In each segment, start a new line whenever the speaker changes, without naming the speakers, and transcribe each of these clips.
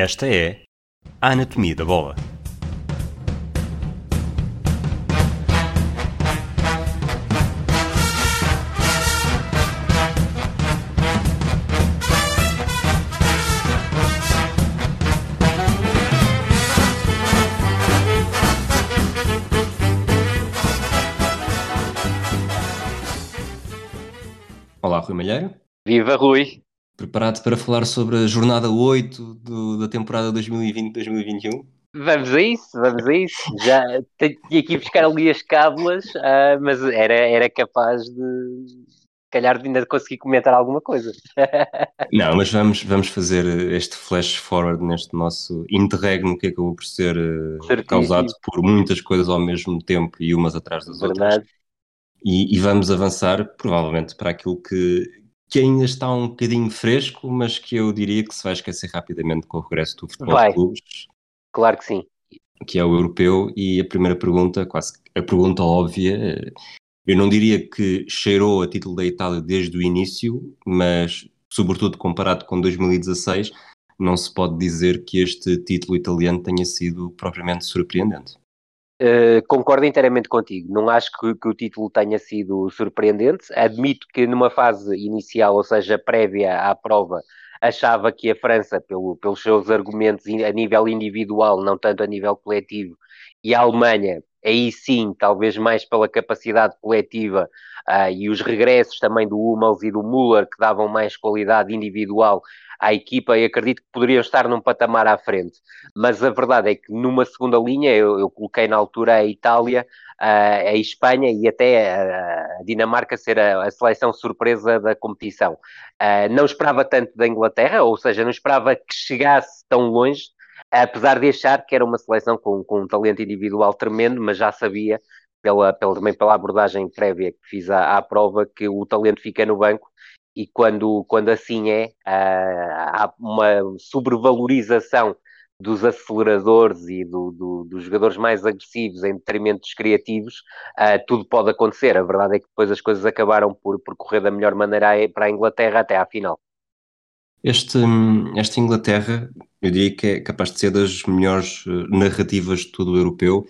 Esta é a Anatomia da Bola. Olá, Rui Malheiro.
Viva Rui!
Preparado para falar sobre a jornada 8 do- da temporada 2020-2021?
Vamos a isso, vamos a isso. Já tinha que buscar ali as cábulas, ah, mas era, era capaz de, calhar, ainda conseguir comentar alguma coisa.
Não, mas vamos, vamos fazer este flash forward neste nosso interregno que acabou por ser eh,
Certíssimo.
causado por muitas coisas ao mesmo tempo e umas atrás das outras.
Verdade?
E, e vamos avançar provavelmente para aquilo que, que ainda está um bocadinho fresco, mas que eu diria que se vai esquecer rapidamente com o regresso do futebol
Vai.
de clubes,
Claro que sim.
que é o europeu. E a primeira pergunta, quase a pergunta óbvia, eh, eu não diria que cheirou a título da Itália desde o início, mas sobretudo comparado com 2016, não se pode dizer que este título italiano tenha sido propriamente surpreendente.
Uh, concordo inteiramente contigo. Não acho que, que o título tenha sido surpreendente. Admito que numa fase inicial, ou seja, prévia à prova, achava que a França, pelo, pelos seus argumentos a nível individual, não tanto a nível coletivo, e a Alemanha, aí sim, talvez mais pela capacidade coletiva ah, e os regressos também do Hummels e do Müller, que davam mais qualidade individual à equipa, e acredito que poderiam estar num patamar à frente mas a verdade é que numa segunda linha eu, eu coloquei na altura a Itália, a, a Espanha e até a, a Dinamarca ser a, a seleção surpresa da competição. Ah, não esperava tanto da Inglaterra, ou seja, não esperava que chegasse tão longe, apesar de achar que era uma seleção com, com um talento individual tremendo, mas já sabia, pela, pela, também pela abordagem prévia que fiz à, à prova, que o talento fica no banco e quando, quando assim é, ah, há uma sobrevalorização dos aceleradores e do, do- dos jogadores mais agressivos em detrimento dos criativos, ah, tudo pode acontecer. A verdade é que depois as coisas acabaram por, por correr da melhor maneira a- para a Inglaterra até à final.
Este, hum, esta Inglaterra, eu diria que é capaz de ser das melhores eh, narrativas de todo o europeu.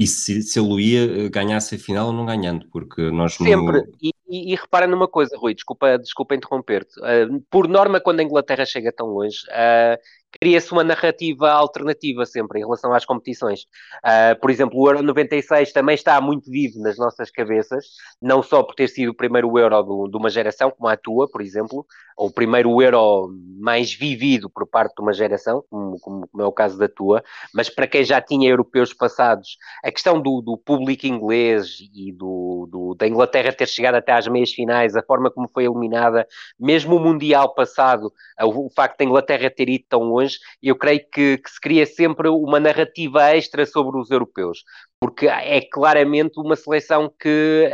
E se, se ele ia, eh, ganhasse a final ou não ganhando, porque nós no-
Sempre. E, e- e repara numa coisa, Rui, desculpa, desculpa interromper-te. Ah, por norma, quando a Inglaterra chega tão longe, ah, cria-se uma narrativa alternativa sempre em relação às competições. Ah, por exemplo, o Euro 96 também está muito vivo nas nossas cabeças, não só por ter sido o primeiro Euro do- de uma geração, como a tua, por exemplo, ou o primeiro Euro mais vivido por parte de uma geração, como, como- como é o caso da tua, mas para quem já tinha europeus passados, a questão do, do público inglês e do, do- da Inglaterra ter chegado até às meias finais, a forma como foi eliminada, mesmo o Mundial passado, o facto da Inglaterra ter ido tão longe, eu creio que, que se cria sempre uma narrativa extra sobre os europeus, porque é claramente uma seleção que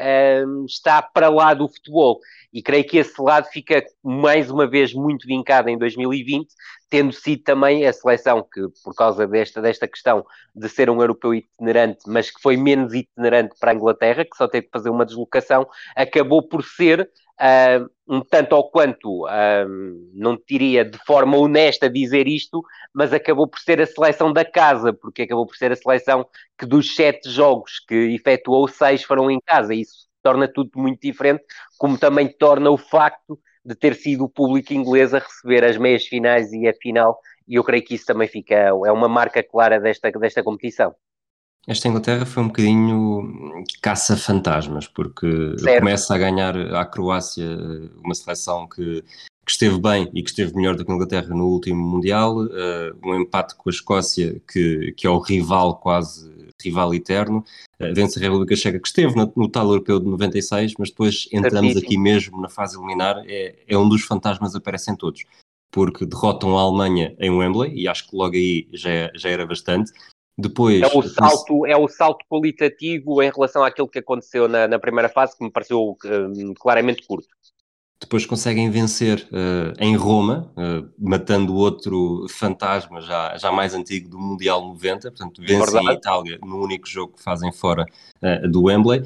hum, está para lá do futebol. E creio que esse lado fica mais uma vez muito vincado em 2020, tendo sido também a seleção que, por causa desta, desta questão de ser um europeu itinerante, mas que foi menos itinerante para a Inglaterra, que só teve que fazer uma deslocação, acabou por ser ah, um tanto ou quanto, ah, não diria de forma honesta dizer isto, mas acabou por ser a seleção da casa, porque acabou por ser a seleção que dos sete jogos que efetuou, seis foram em casa. Isso torna tudo muito diferente, como também torna o facto de ter sido o público inglês a receber as meias finais e a final, e eu creio que isso também fica, é uma marca clara desta, desta competição.
Esta Inglaterra foi um bocadinho caça-fantasmas, porque
Certo.
começa a ganhar à Croácia uma seleção que, que esteve bem e que esteve melhor do que a Inglaterra no último Mundial, eh, um empate com a Escócia, que, que é o rival quase, rival eterno, eh, vence a República Checa, que esteve no, no tal europeu de 96, mas depois entramos
Certíssimo.
aqui mesmo na fase eliminar, é, é um dos fantasmas aparecem todos. Porque derrotam a Alemanha em Wembley, e acho que logo aí já, já era bastante. Depois,
É o salto, é o salto qualitativo em relação àquilo que aconteceu na, na primeira fase, que me pareceu hum, claramente curto.
depois conseguem vencer eh, em Roma, eh, matando outro fantasma já, já mais antigo do Mundial 90, portanto vencem a. Itália no único jogo que fazem fora eh, do Wembley.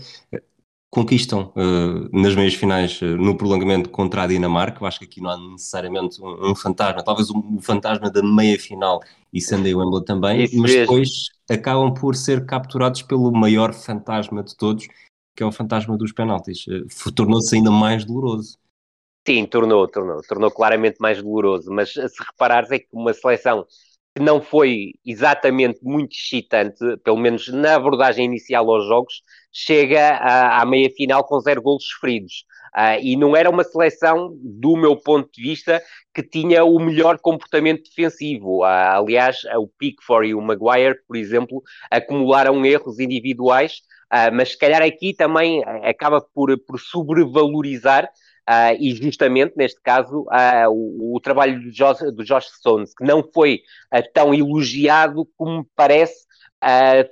Conquistam uh, nas meias finais uh, no prolongamento contra a Dinamarca. Eu acho que aqui não há necessariamente um, um fantasma, talvez o um, um fantasma da meia final e em Wembley também, Isso mas mesmo. depois acabam por ser capturados pelo maior fantasma de todos, que é o fantasma dos penaltis. Uh, Tornou-se ainda mais doloroso.
Sim, tornou, tornou, tornou claramente mais doloroso, mas se reparares é que uma seleção que não foi exatamente muito excitante, pelo menos na abordagem inicial aos jogos, chega à, à meia final com zero golos sofridos. Uh, e não era uma seleção, do meu ponto de vista, que tinha o melhor comportamento defensivo. Uh, aliás, o Pickford e o Maguire, por exemplo, acumularam erros individuais, uh, mas se calhar aqui também acaba por, por sobrevalorizar e justamente neste caso o, o, trabalho do Josh, do Josh Stones, que não foi tão elogiado como me parece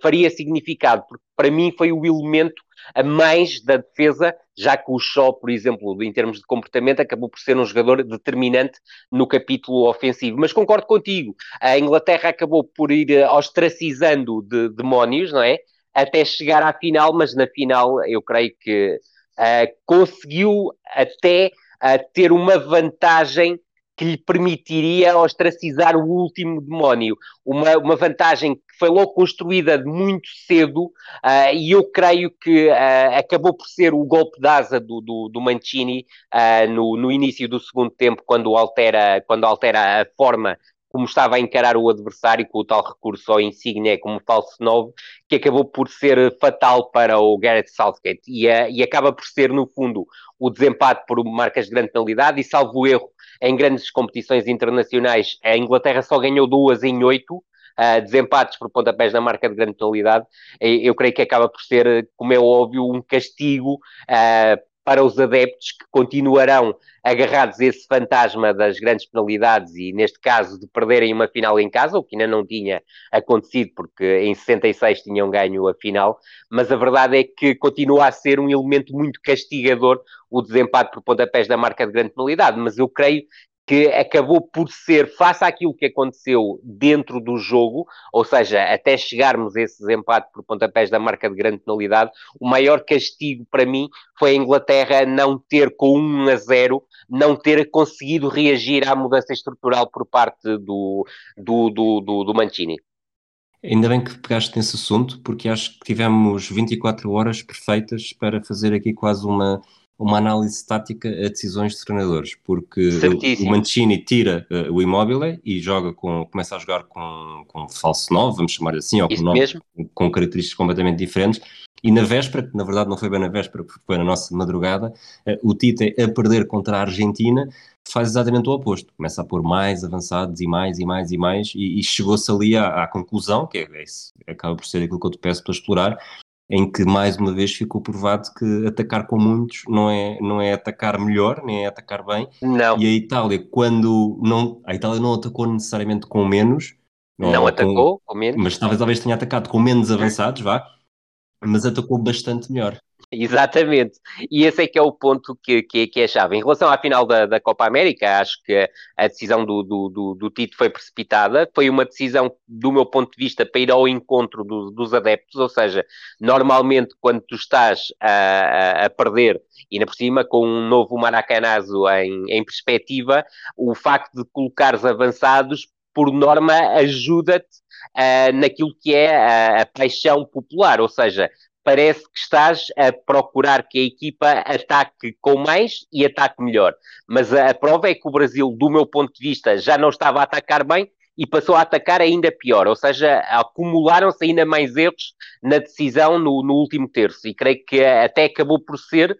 faria significado, porque para mim foi o elemento a mais da defesa, já que o Shaw, por exemplo, em termos de comportamento, acabou por ser um jogador determinante no capítulo ofensivo. Mas concordo contigo, a Inglaterra acabou por ir ostracizando de demónios, não é? Até chegar à final, mas na final eu creio que uh, conseguiu até uh, ter uma vantagem que lhe permitiria ostracizar o último demónio. Uma, uma vantagem que foi logo construída muito cedo uh, e eu creio que uh, acabou por ser o golpe de asa do, do, do Mancini uh, no, no início do segundo tempo, quando altera, quando altera a forma como estava a encarar o adversário com o tal recurso ao Insigne como falso novo, que acabou por ser fatal para o Gareth Southgate e, uh, e acaba por ser, no fundo, o desempate por marcas de grande penalidade e, salvo erro, em grandes competições internacionais, a Inglaterra só ganhou duas em oito, uh, desempates por pontapés na marca de grande penalidade. Eu creio que acaba por ser, como é óbvio, um castigo uh, para os adeptos que continuarão agarrados a esse fantasma das grandes penalidades e, neste caso, de perderem uma final em casa, o que ainda não tinha acontecido, porque em 66 tinham ganho a final, mas a verdade é que continua a ser um elemento muito castigador o desempate por pontapés da marca de grande penalidade, mas eu creio que acabou por ser, face àquilo que aconteceu dentro do jogo, ou seja, até chegarmos a esse desempate por pontapés da marca de grande penalidade, o maior castigo para mim foi a Inglaterra não ter, com 1 a 0, não ter conseguido reagir à mudança estrutural por parte do, do, do, do, do Mancini.
Ainda bem que pegaste nesse assunto, porque acho que tivemos 24 horas perfeitas para fazer aqui quase uma uma análise tática a decisões de treinadores, porque Certíssimo. o Mancini tira uh, o Immobile e joga com, começa a jogar com, com falso 9, vamos chamar assim, ou com, nove, com características completamente diferentes, e na véspera, que na verdade não foi bem na véspera, porque foi na nossa madrugada, uh, o Tite a perder contra a Argentina faz exatamente o oposto, começa a pôr mais avançados e mais e mais e mais, e, e chegou-se ali à, à, conclusão, que é, é, acaba por ser aquilo que eu te peço para explorar, em que mais uma vez ficou provado que atacar com muitos não é, não é atacar melhor, nem é atacar bem.
Não.
E a Itália, quando não. A Itália não atacou necessariamente com menos.
Não, atacou com, com menos.
Mas talvez, talvez tenha atacado com menos avançados, vá. Mas atacou bastante melhor.
Exatamente. E esse é que é o ponto que, que, que é chave. Em relação à final da, da Copa América, acho que a decisão do, do, do, do, Tito foi precipitada. Foi uma decisão, do meu ponto de vista, para ir ao encontro do, dos adeptos. Ou seja, normalmente, quando tu estás a, a, perder, e na por cima, com um novo Maracanazo em, em perspectiva, o facto de colocares avançados, por norma, ajuda-te uh, naquilo que é a, a, paixão popular, ou seja, parece que estás a procurar que a equipa ataque com mais e ataque melhor. Mas a, prova é que o Brasil, do meu ponto de vista, já não estava a atacar bem e passou a atacar ainda pior, ou seja, acumularam-se ainda mais erros na decisão no, no, último terço, e creio que até acabou por ser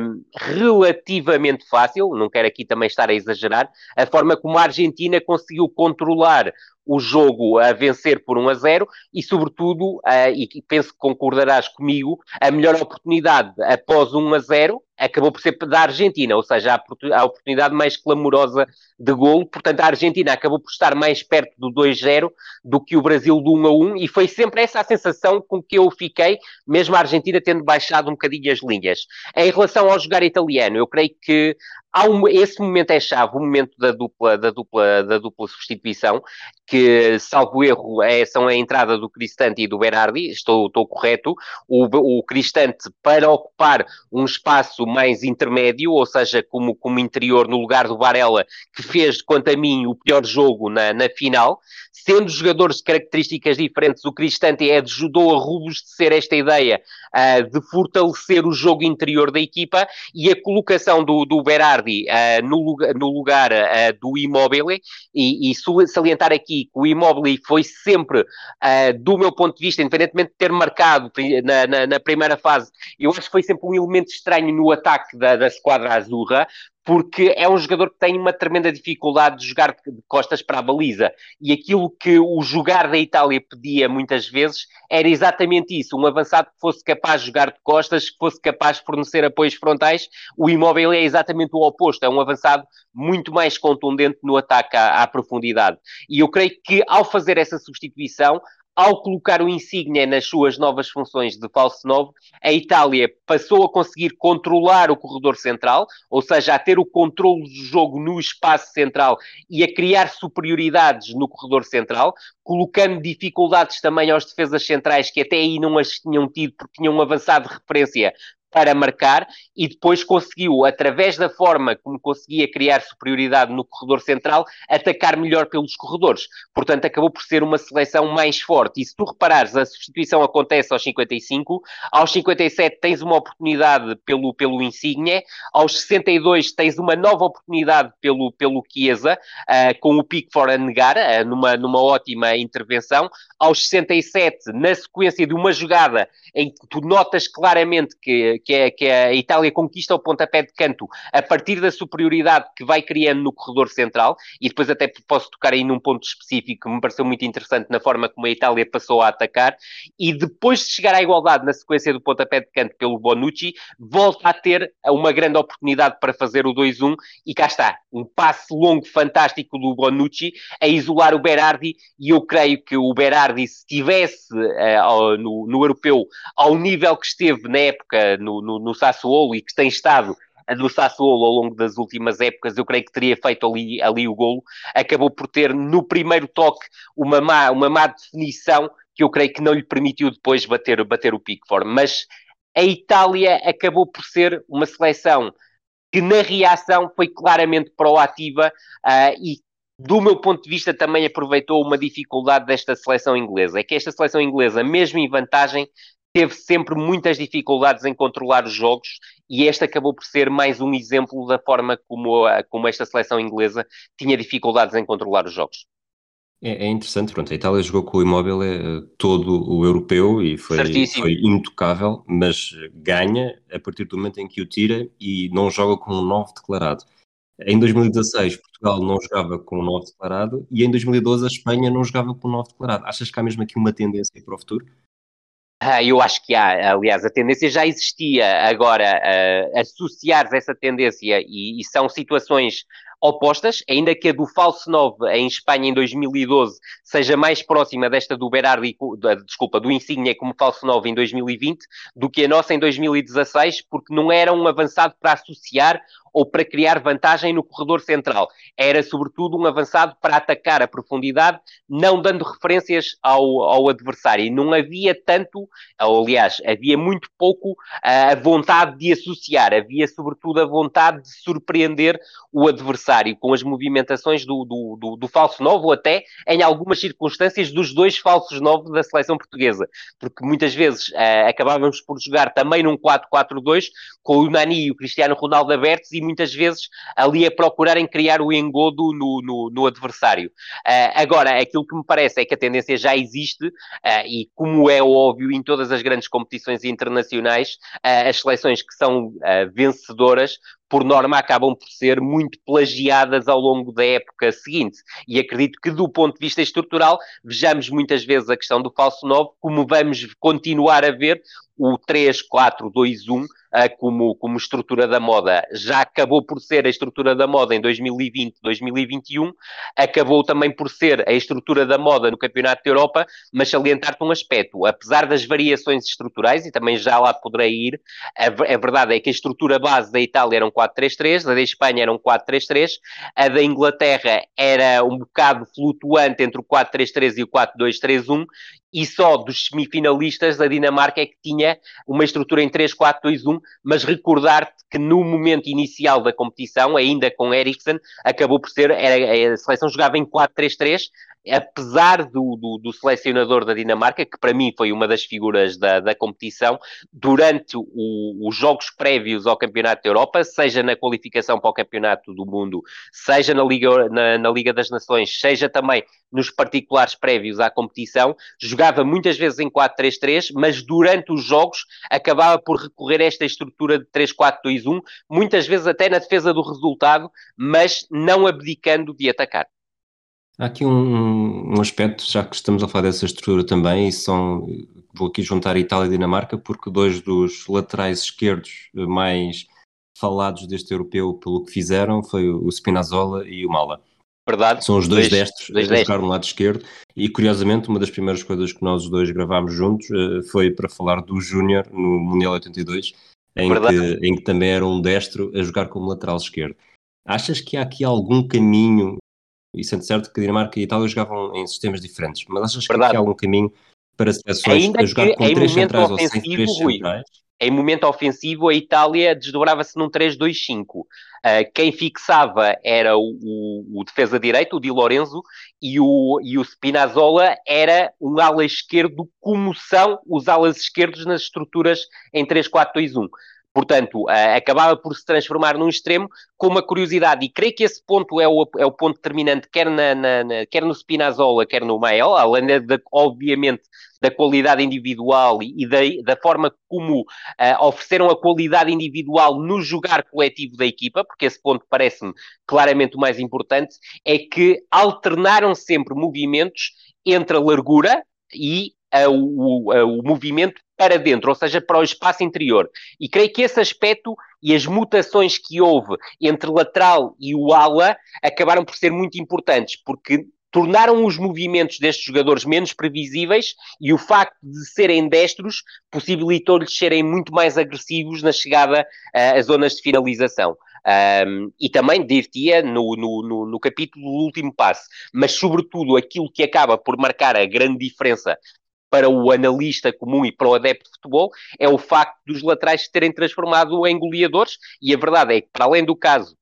um, relativamente fácil, não quero aqui também estar a exagerar, a forma como a Argentina conseguiu controlar o jogo a vencer por 1 a 0 e, sobretudo, e penso que concordarás comigo, a melhor oportunidade após 1 a 0 acabou por ser da Argentina, ou seja, a oportunidade mais clamorosa de golo. Portanto, a Argentina acabou por estar mais perto do 2-0 do que o Brasil do 1 a 1 e foi sempre essa a sensação com que eu fiquei, mesmo a Argentina tendo baixado um bocadinho as linhas. Em relação ao jogar italiano, eu creio que há um, esse momento é chave, o momento da dupla, da dupla, da dupla substituição, que, salvo erro, é, são a entrada do Cristante e do Berardi, estou, estou correto, o, o Cristante para ocupar um espaço mais intermédio, ou seja, como, como interior no lugar do Varela, que fez, quanto a mim, o pior jogo na, na final, sendo jogadores de características diferentes, o Cristante ajudou a robustecer esta ideia uh, de fortalecer o jogo interior da equipa e a colocação do, do Berardi uh, no, lugar, no lugar uh, do Immobile e, e, salientar aqui que o Immobile foi sempre, do meu ponto de vista, independentemente de ter marcado na, na, na, primeira fase, eu acho que foi sempre um elemento estranho no ataque da, da esquadra azurra, porque é um jogador que tem uma tremenda dificuldade de jogar de costas para a baliza. E aquilo que o jogar da Itália pedia muitas vezes era exatamente isso: um avançado que fosse capaz de jogar de costas, que fosse capaz de fornecer apoios frontais. O imóvel é exatamente o oposto, é um avançado muito mais contundente no ataque à, à profundidade. E eu creio que ao fazer essa substituição, ao colocar o Insigne nas suas novas funções de falso 9, a Itália passou a conseguir controlar o corredor central, ou seja, a ter o controle do jogo no espaço central e a criar superioridades no corredor central, colocando dificuldades também aos defesas centrais que até aí não as tinham tido porque tinham avançado de referência para marcar e depois conseguiu, através da forma como conseguia criar superioridade no corredor central, atacar melhor pelos corredores. Portanto, acabou por ser uma seleção mais forte. E se tu reparares, a substituição acontece aos 55, aos 57 tens uma oportunidade pelo, pelo Insigne, aos 62 tens uma nova oportunidade pelo, pelo Chiesa, uh, com o Pickford a negar, uh, numa, numa ótima intervenção, aos 67, na sequência de uma jogada em que tu notas claramente que que, é, que é a Itália conquista o pontapé de canto a partir da superioridade que vai criando no corredor central, e depois até posso tocar aí num ponto específico que me pareceu muito interessante na forma como a Itália passou a atacar, e depois de chegar à igualdade na sequência do pontapé de canto pelo Bonucci, volta a ter uma grande oportunidade para fazer o 2-1, e cá está, um passe longo fantástico do Bonucci a isolar o Berardi, e eu creio que o Berardi, se estivesse uh, no, no europeu ao nível que esteve na época no no, no, Sassuolo e que tem estado no Sassuolo ao longo das últimas épocas, eu creio que teria feito ali, ali o golo, acabou por ter no primeiro toque uma má, uma má definição que eu creio que não lhe permitiu depois bater, bater o Pickford. Mas a Itália acabou por ser uma seleção que na reação foi claramente proativa uh, e do meu ponto de vista, também aproveitou uma dificuldade desta seleção inglesa. É que esta seleção inglesa, mesmo em vantagem, teve sempre muitas dificuldades em controlar os jogos e este acabou por ser mais um exemplo da forma como, como esta seleção inglesa tinha dificuldades em controlar os jogos.
É, é interessante, pronto, a Itália jogou com o imóvel é, todo o europeu e foi, foi, intocável, mas ganha a partir do momento em que o tira e não joga com um 9 declarado. Em 2016, Portugal não jogava com um 9 declarado e em 2012 a Espanha não jogava com um 9 declarado. Achas que há mesmo aqui uma tendência para o futuro?
Ah, eu acho que há, aliás, a tendência já existia, agora uh, associar essa tendência e, e, são situações opostas, ainda que a do falso 9 em Espanha em 2012 seja mais próxima desta do Berardi, desculpa, do Insigne como falso 9 em 2020, do que a nossa em 2016, porque não era um avançado para associar ou para criar vantagem no corredor central. Era, sobretudo, um avançado para atacar a profundidade, não dando referências ao, ao adversário. E não havia tanto, ou, aliás, havia muito pouco a vontade de associar, havia, sobretudo, a vontade de surpreender o adversário com as movimentações do, do, do, do falso novo, até em algumas circunstâncias dos dois falsos novos da seleção portuguesa, porque muitas vezes uh, acabávamos por jogar também num 4-4-2 com o Nani e o Cristiano Ronaldo abertos muitas vezes ali a procurarem criar o engodo no, no, no adversário. Uh, agora, aquilo que me parece é que a tendência já existe uh, e, como é óbvio, em todas as grandes competições internacionais, uh, as seleções que são vencedoras por norma, acabam por ser muito plagiadas ao longo da época seguinte. E acredito que, do ponto de vista estrutural, vejamos muitas vezes a questão do falso 9, como vamos continuar a ver o 3-4-2-1 uh, como, como estrutura da moda. Já acabou por ser a estrutura da moda em 2020, 2021, acabou também por ser a estrutura da moda no Campeonato da Europa, mas salientar-te um aspecto, apesar das variações estruturais, e também já lá poderei ir, a, a verdade é que a estrutura base da Itália era um 4-3-3, a da Espanha era um 4-3-3, a da Inglaterra era um bocado flutuante entre o 4-3-3 e o 4-2-3-1, e só dos semifinalistas a Dinamarca é que tinha uma estrutura em 3-4-2-1, mas recordar-te que no momento inicial da competição, ainda com Eriksen, acabou por ser, era, a seleção jogava em 4-3-3, apesar do, do, do, selecionador da Dinamarca, que para mim foi uma das figuras da, da competição, durante o, os jogos prévios ao Campeonato da Europa, seja na qualificação para o Campeonato do Mundo, seja na Liga, na, na Liga das Nações, seja também nos particulares prévios à competição, jogava muitas vezes em 4-3-3, mas durante os jogos acabava por recorrer a esta estrutura de 3-4-2-1, muitas vezes até na defesa do resultado, mas não abdicando de atacar.
Há aqui um, um, aspecto, já que estamos a falar dessa estrutura também, e são, vou aqui juntar Itália e Dinamarca, porque dois dos laterais esquerdos mais falados deste europeu pelo que fizeram foi o Spinazzola e o Mala.
Verdade.
São os dois, dois destros dois a jogar no lado esquerdo e curiosamente uma das primeiras coisas que nós os dois gravámos juntos uh, foi para falar do Júnior no Mundial 82, em que, em que também era um destro a jogar como lateral esquerdo. Achas que há aqui algum caminho e sendo certo que Dinamarca e Itália jogavam em sistemas diferentes, mas achas que há algum caminho para seleções Ainda a jogar com três centrais ou sem três centrais?
Em momento ofensivo, a Itália desdobrava-se num 3-2-5. Uh, ah, quem fixava era o, o, o, defesa direito, o Di Lorenzo, e o, e o Spinazzola era um ala esquerdo, como são os alas esquerdos nas estruturas em 3-4-2-1. Portanto, uh, acabava por se transformar num extremo com uma curiosidade, e creio que esse ponto é o, é o ponto determinante, quer, na, na, na, quer no Spinazzola, quer no Mael, além, de, obviamente, da qualidade individual e, da, da forma como uh, ofereceram a qualidade individual no jogar coletivo da equipa, porque esse ponto parece-me claramente o mais importante, é que alternaram sempre movimentos entre a largura e uh, o, uh, o movimento para dentro, ou seja, para o espaço interior. E creio que esse aspecto e as mutações que houve entre lateral e o ala acabaram por ser muito importantes, porque tornaram os movimentos destes jogadores menos previsíveis e o facto de serem destros possibilitou-lhes serem muito mais agressivos na chegada uh, às zonas de finalização. Um, e também dir-te-ia no, no, no, no, capítulo do último passo, mas sobretudo aquilo que acaba por marcar a grande diferença para o analista comum e para o adepto de futebol é o facto dos laterais se terem transformado em goleadores, e a verdade é que, para além do caso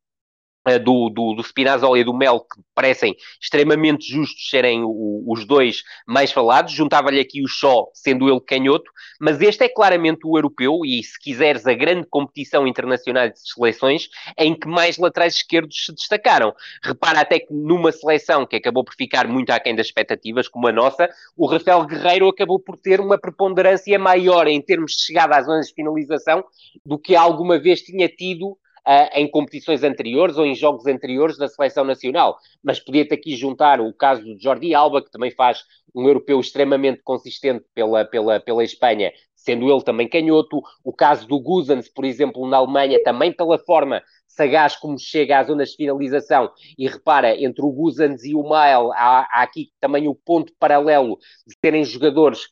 do, do, do Spinazzola e do Mel, que parecem extremamente justos serem o, os dois mais falados. Juntava-lhe aqui o Shaw, sendo ele canhoto, mas este é claramente o europeu e, se quiseres, a grande competição internacional de seleções em que mais laterais esquerdos se destacaram. Repara até que numa seleção que acabou por ficar muito aquém das expectativas, como a nossa, o Rafael Guerreiro acabou por ter uma preponderância maior em termos de chegada às zonas de finalização do que alguma vez tinha tido uh, em competições anteriores ou em jogos anteriores da seleção nacional. Mas podia-te aqui juntar o caso do Jordi Alba, que também faz um europeu extremamente consistente pela, pela, pela Espanha, sendo ele também canhoto. O caso do Guzans, por exemplo, na Alemanha, também pela forma sagaz como chega às zonas de finalização. E repara, entre o Guzans e o Mael, há, há aqui também o ponto paralelo de serem jogadores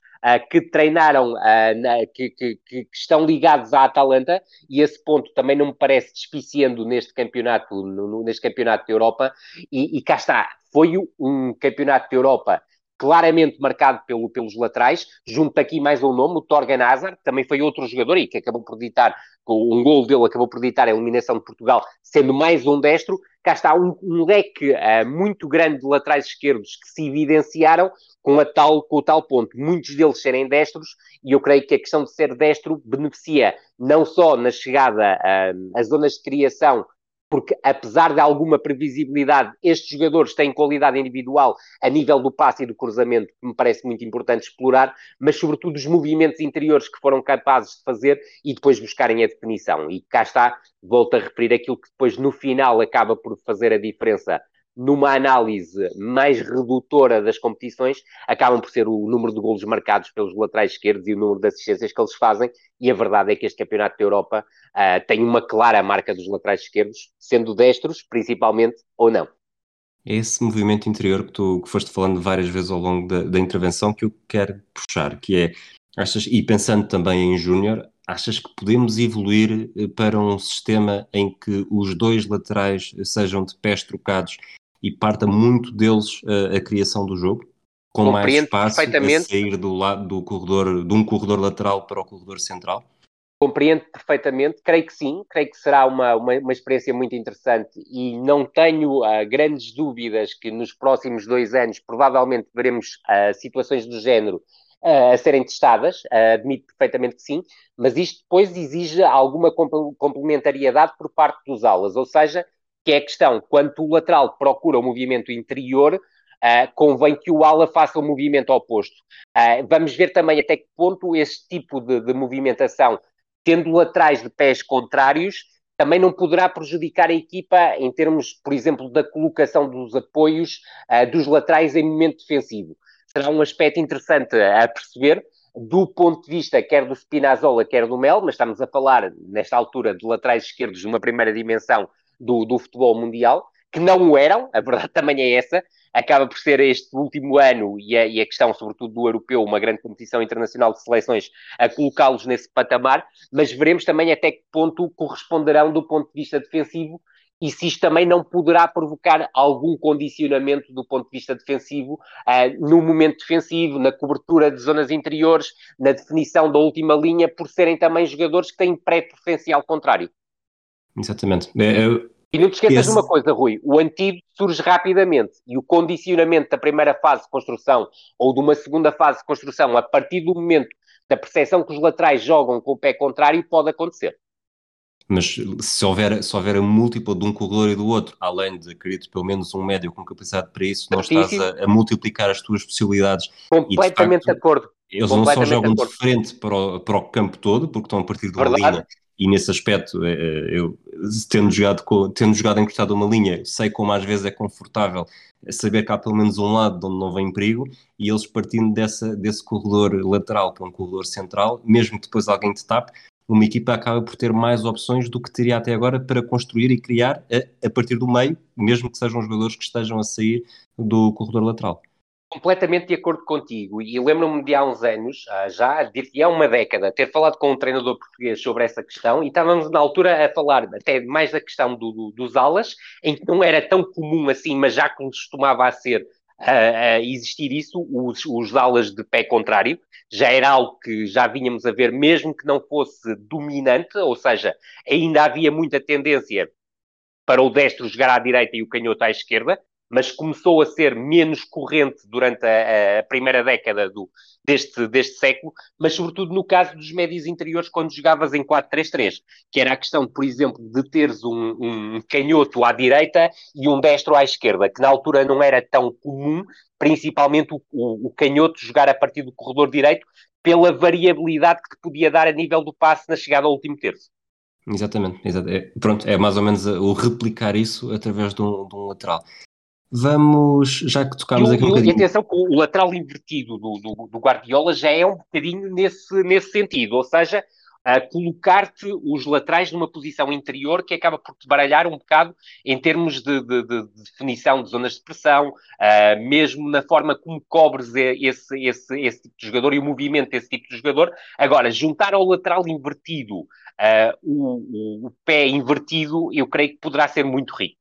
que treinaram, uh, na, que, que, que, estão ligados à Atalanta, e esse ponto também não me parece despiciando neste campeonato, no, neste campeonato da Europa, e, e cá está, foi um campeonato da Europa claramente marcado pelo, pelos laterais. Junto aqui mais um nome, o Torgan Hazard, também foi outro jogador e que acabou por ditar, um gol dele acabou por ditar a eliminação de Portugal, sendo mais um destro. Cá está um, um leque uh, muito grande de laterais esquerdos que se evidenciaram com, a tal, com o tal ponto. Muitos deles serem destros e eu creio que a questão de ser destro beneficia não só na chegada uh, às zonas de criação porque apesar de alguma previsibilidade, estes jogadores têm qualidade individual a nível do passe e do cruzamento, que me parece muito importante explorar, mas sobretudo os movimentos interiores que foram capazes de fazer e depois buscarem a definição. E cá está, volto a referir aquilo que depois no final acaba por fazer a diferença numa análise mais redutora das competições, acabam por ser o número de golos marcados pelos laterais esquerdos e o número de assistências que eles fazem, e a verdade é que este Campeonato da Europa uh, tem uma clara marca dos laterais esquerdos, sendo destros, principalmente, ou não.
É esse movimento interior que tu que foste falando várias vezes ao longo da, da intervenção que eu quero puxar, que é, achas, e pensando também em Júnior, achas que podemos evoluir eh, para um sistema em que os dois laterais sejam de pés trocados e parta muito deles a, a criação do jogo? Com mais espaço a sair do lado do corredor, de um corredor lateral para o corredor central?
Compreendo perfeitamente, creio que sim, creio que será uma, uma, uma experiência muito interessante. E não tenho uh, grandes dúvidas que nos próximos dois anos provavelmente veremos uh, situações do género uh, a serem testadas, admito perfeitamente que sim, mas isto depois exige alguma complementariedade por parte dos alas, ou seja, que é a questão, quando o lateral procura o movimento interior, Uh, convém que o ala faça o movimento oposto. Uh, vamos ver também até que ponto este tipo de, de movimentação tendo laterais de pés contrários, também não poderá prejudicar a equipa em termos, por exemplo, da colocação dos apoios uh, dos laterais em momento defensivo. Será um aspecto interessante a perceber do ponto de vista quer do Spinazzola, quer do Mel, mas estamos a falar, nesta altura, de laterais esquerdos numa primeira dimensão do, do futebol mundial, que não o eram, a verdade também é essa, acaba por ser este último ano e a, e a, questão, sobretudo, do europeu, uma grande competição internacional de seleções, a colocá-los nesse patamar, mas veremos também até que ponto corresponderão do ponto de vista defensivo e se isto também não poderá provocar algum condicionamento do ponto de vista defensivo uh, no momento defensivo, na cobertura de zonas interiores, na definição da última linha, por serem também jogadores que têm pré-preferencial contrário.
Exatamente. É,
e não te esqueças Esse... de uma coisa, Rui: o antídoto surge rapidamente e o condicionamento da primeira fase de construção ou de uma segunda fase de construção, a partir do momento da percepção que os laterais jogam com o pé contrário, pode acontecer.
Mas se houver, se houver a múltipla de um corredor e do outro, além de, acredito, pelo menos um médio com capacidade para isso, não estás a, a multiplicar as tuas possibilidades.
Completamente de, facto, de acordo.
Eles não só jogam de, de frente para o, para o campo todo, porque estão a partir de uma linha e nesse aspecto, é, é, eu tendo jogado, com, tendo jogado encostado uma linha, sei como às vezes é confortável saber que há pelo menos um lado de onde não vem perigo e eles partindo dessa, desse corredor lateral para um corredor central, mesmo que depois alguém te tape, uma equipa acaba por ter mais opções do que teria até agora para construir e criar a, a partir do meio, mesmo que sejam jogadores que estejam a sair do corredor lateral
completamente de acordo contigo. E lembro-me de há uns anos, ah, já de há uma década, ter falado com um treinador português sobre essa questão e estávamos na altura a falar até mais da questão do, do, dos alas, em que não era tão comum assim, mas já costumava a ser a, a existir isso, os, os alas de pé contrário, já era algo que já vínhamos a ver, mesmo que não fosse dominante, ou seja, ainda havia muita tendência para o destro jogar à direita e o canhoto à esquerda, mas começou a ser menos corrente durante a, a primeira década do, deste, deste século, mas sobretudo no caso dos médios interiores, quando jogavas em 4-3-3, que era a questão, por exemplo, de teres um, um canhoto à direita e um destro à esquerda, que na altura não era tão comum, principalmente o, o, o canhoto jogar a partir do corredor direito, pela variabilidade que podia dar a nível do passe na chegada ao último terço.
Exatamente, exatamente. É, pronto, é mais ou menos o replicar isso através de um, de um lateral. Vamos, já que tocámos aqui um
bocadinho... E atenção que o lateral invertido do, do, do, Guardiola já é um bocadinho nesse, nesse sentido, ou seja, colocar-te os laterais numa posição interior que acaba por te baralhar um bocado em termos de, de, de definição de zonas de pressão, uh, mesmo na forma como cobres esse, esse, esse tipo de jogador e o movimento desse tipo de jogador. Agora, juntar ao lateral invertido uh, o, o, o pé invertido, eu creio que poderá ser muito rico.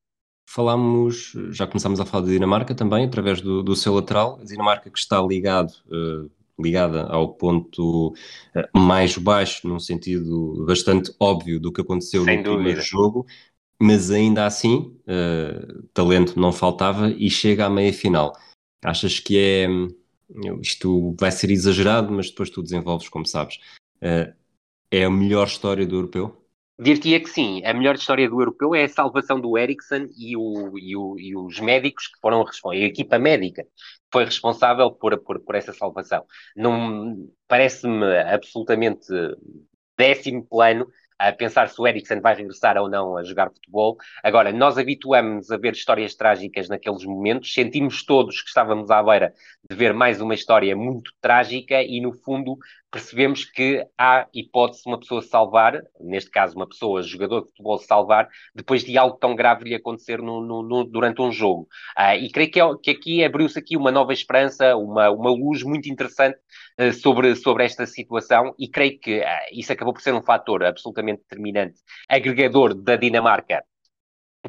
Falámos, já começámos a falar da Dinamarca também, através do, do seu lateral, a Dinamarca que está ligado, uh, ligada ao ponto uh, mais baixo, num sentido bastante óbvio do que aconteceu Sem no dúvida. primeiro jogo, mas ainda assim, uh, talento não faltava e chega à meia-final. Achas que é, isto vai ser exagerado, mas depois tu desenvolves como sabes, é a melhor história do europeu?
Dir-te-ia que sim, a melhor história do europeu é a salvação do Ericsson e, o, e, o, e os médicos que foram responsáveis, a equipa médica foi responsável por, por, por essa salvação. Parece-me absolutamente décimo plano a pensar se o Eriksen vai regressar ou não a jogar futebol. Agora, nós habituamos a ver histórias trágicas naqueles momentos, sentimos todos que estávamos à beira de ver mais uma história muito trágica e, no fundo, percebemos que há hipótese de uma pessoa salvar, neste caso uma pessoa, jogador de futebol salvar, depois de algo tão grave lhe acontecer no, no, no, durante um jogo. Uh, e creio que, é, que aqui abriu-se aqui uma nova esperança, uma, uma luz muito interessante uh, sobre, sobre esta situação e creio que uh, isso acabou por ser um fator absolutamente determinante, agregador da Dinamarca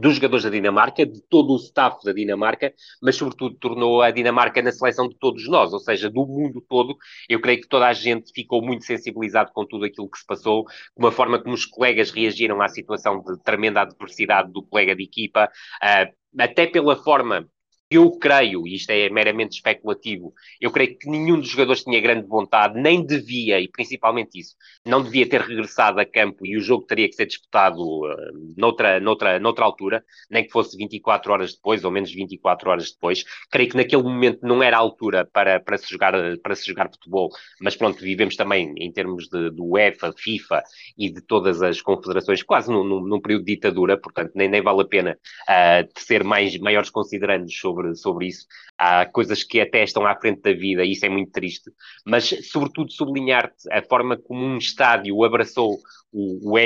dos jogadores da Dinamarca, de todo o staff da Dinamarca, mas sobretudo tornou a Dinamarca na seleção de todos nós, ou seja, do mundo todo. Eu creio que toda a gente ficou muito sensibilizado com tudo aquilo que se passou, com a forma como os colegas reagiram à situação de tremenda adversidade do colega de equipa, uh, até pela forma eu creio, e isto é meramente especulativo, eu creio que nenhum dos jogadores tinha grande vontade, nem devia, e principalmente isso, não devia ter regressado a campo e o jogo teria que ser disputado uh, noutra, noutra, noutra altura, nem que fosse 24 horas depois, ou menos 24 horas depois. Creio que naquele momento não era a altura para, para, se, jogar, para se jogar futebol, mas pronto, vivemos também em termos de, do UEFA, FIFA e de todas as confederações, quase num, num, num período de ditadura, portanto nem, nem vale a pena uh, ser mais, maiores considerandos sobre sobre, sobre isso. Há coisas que até estão à frente da vida e isso é muito triste. Mas, sobretudo, sublinhar-te a forma como um estádio abraçou o, o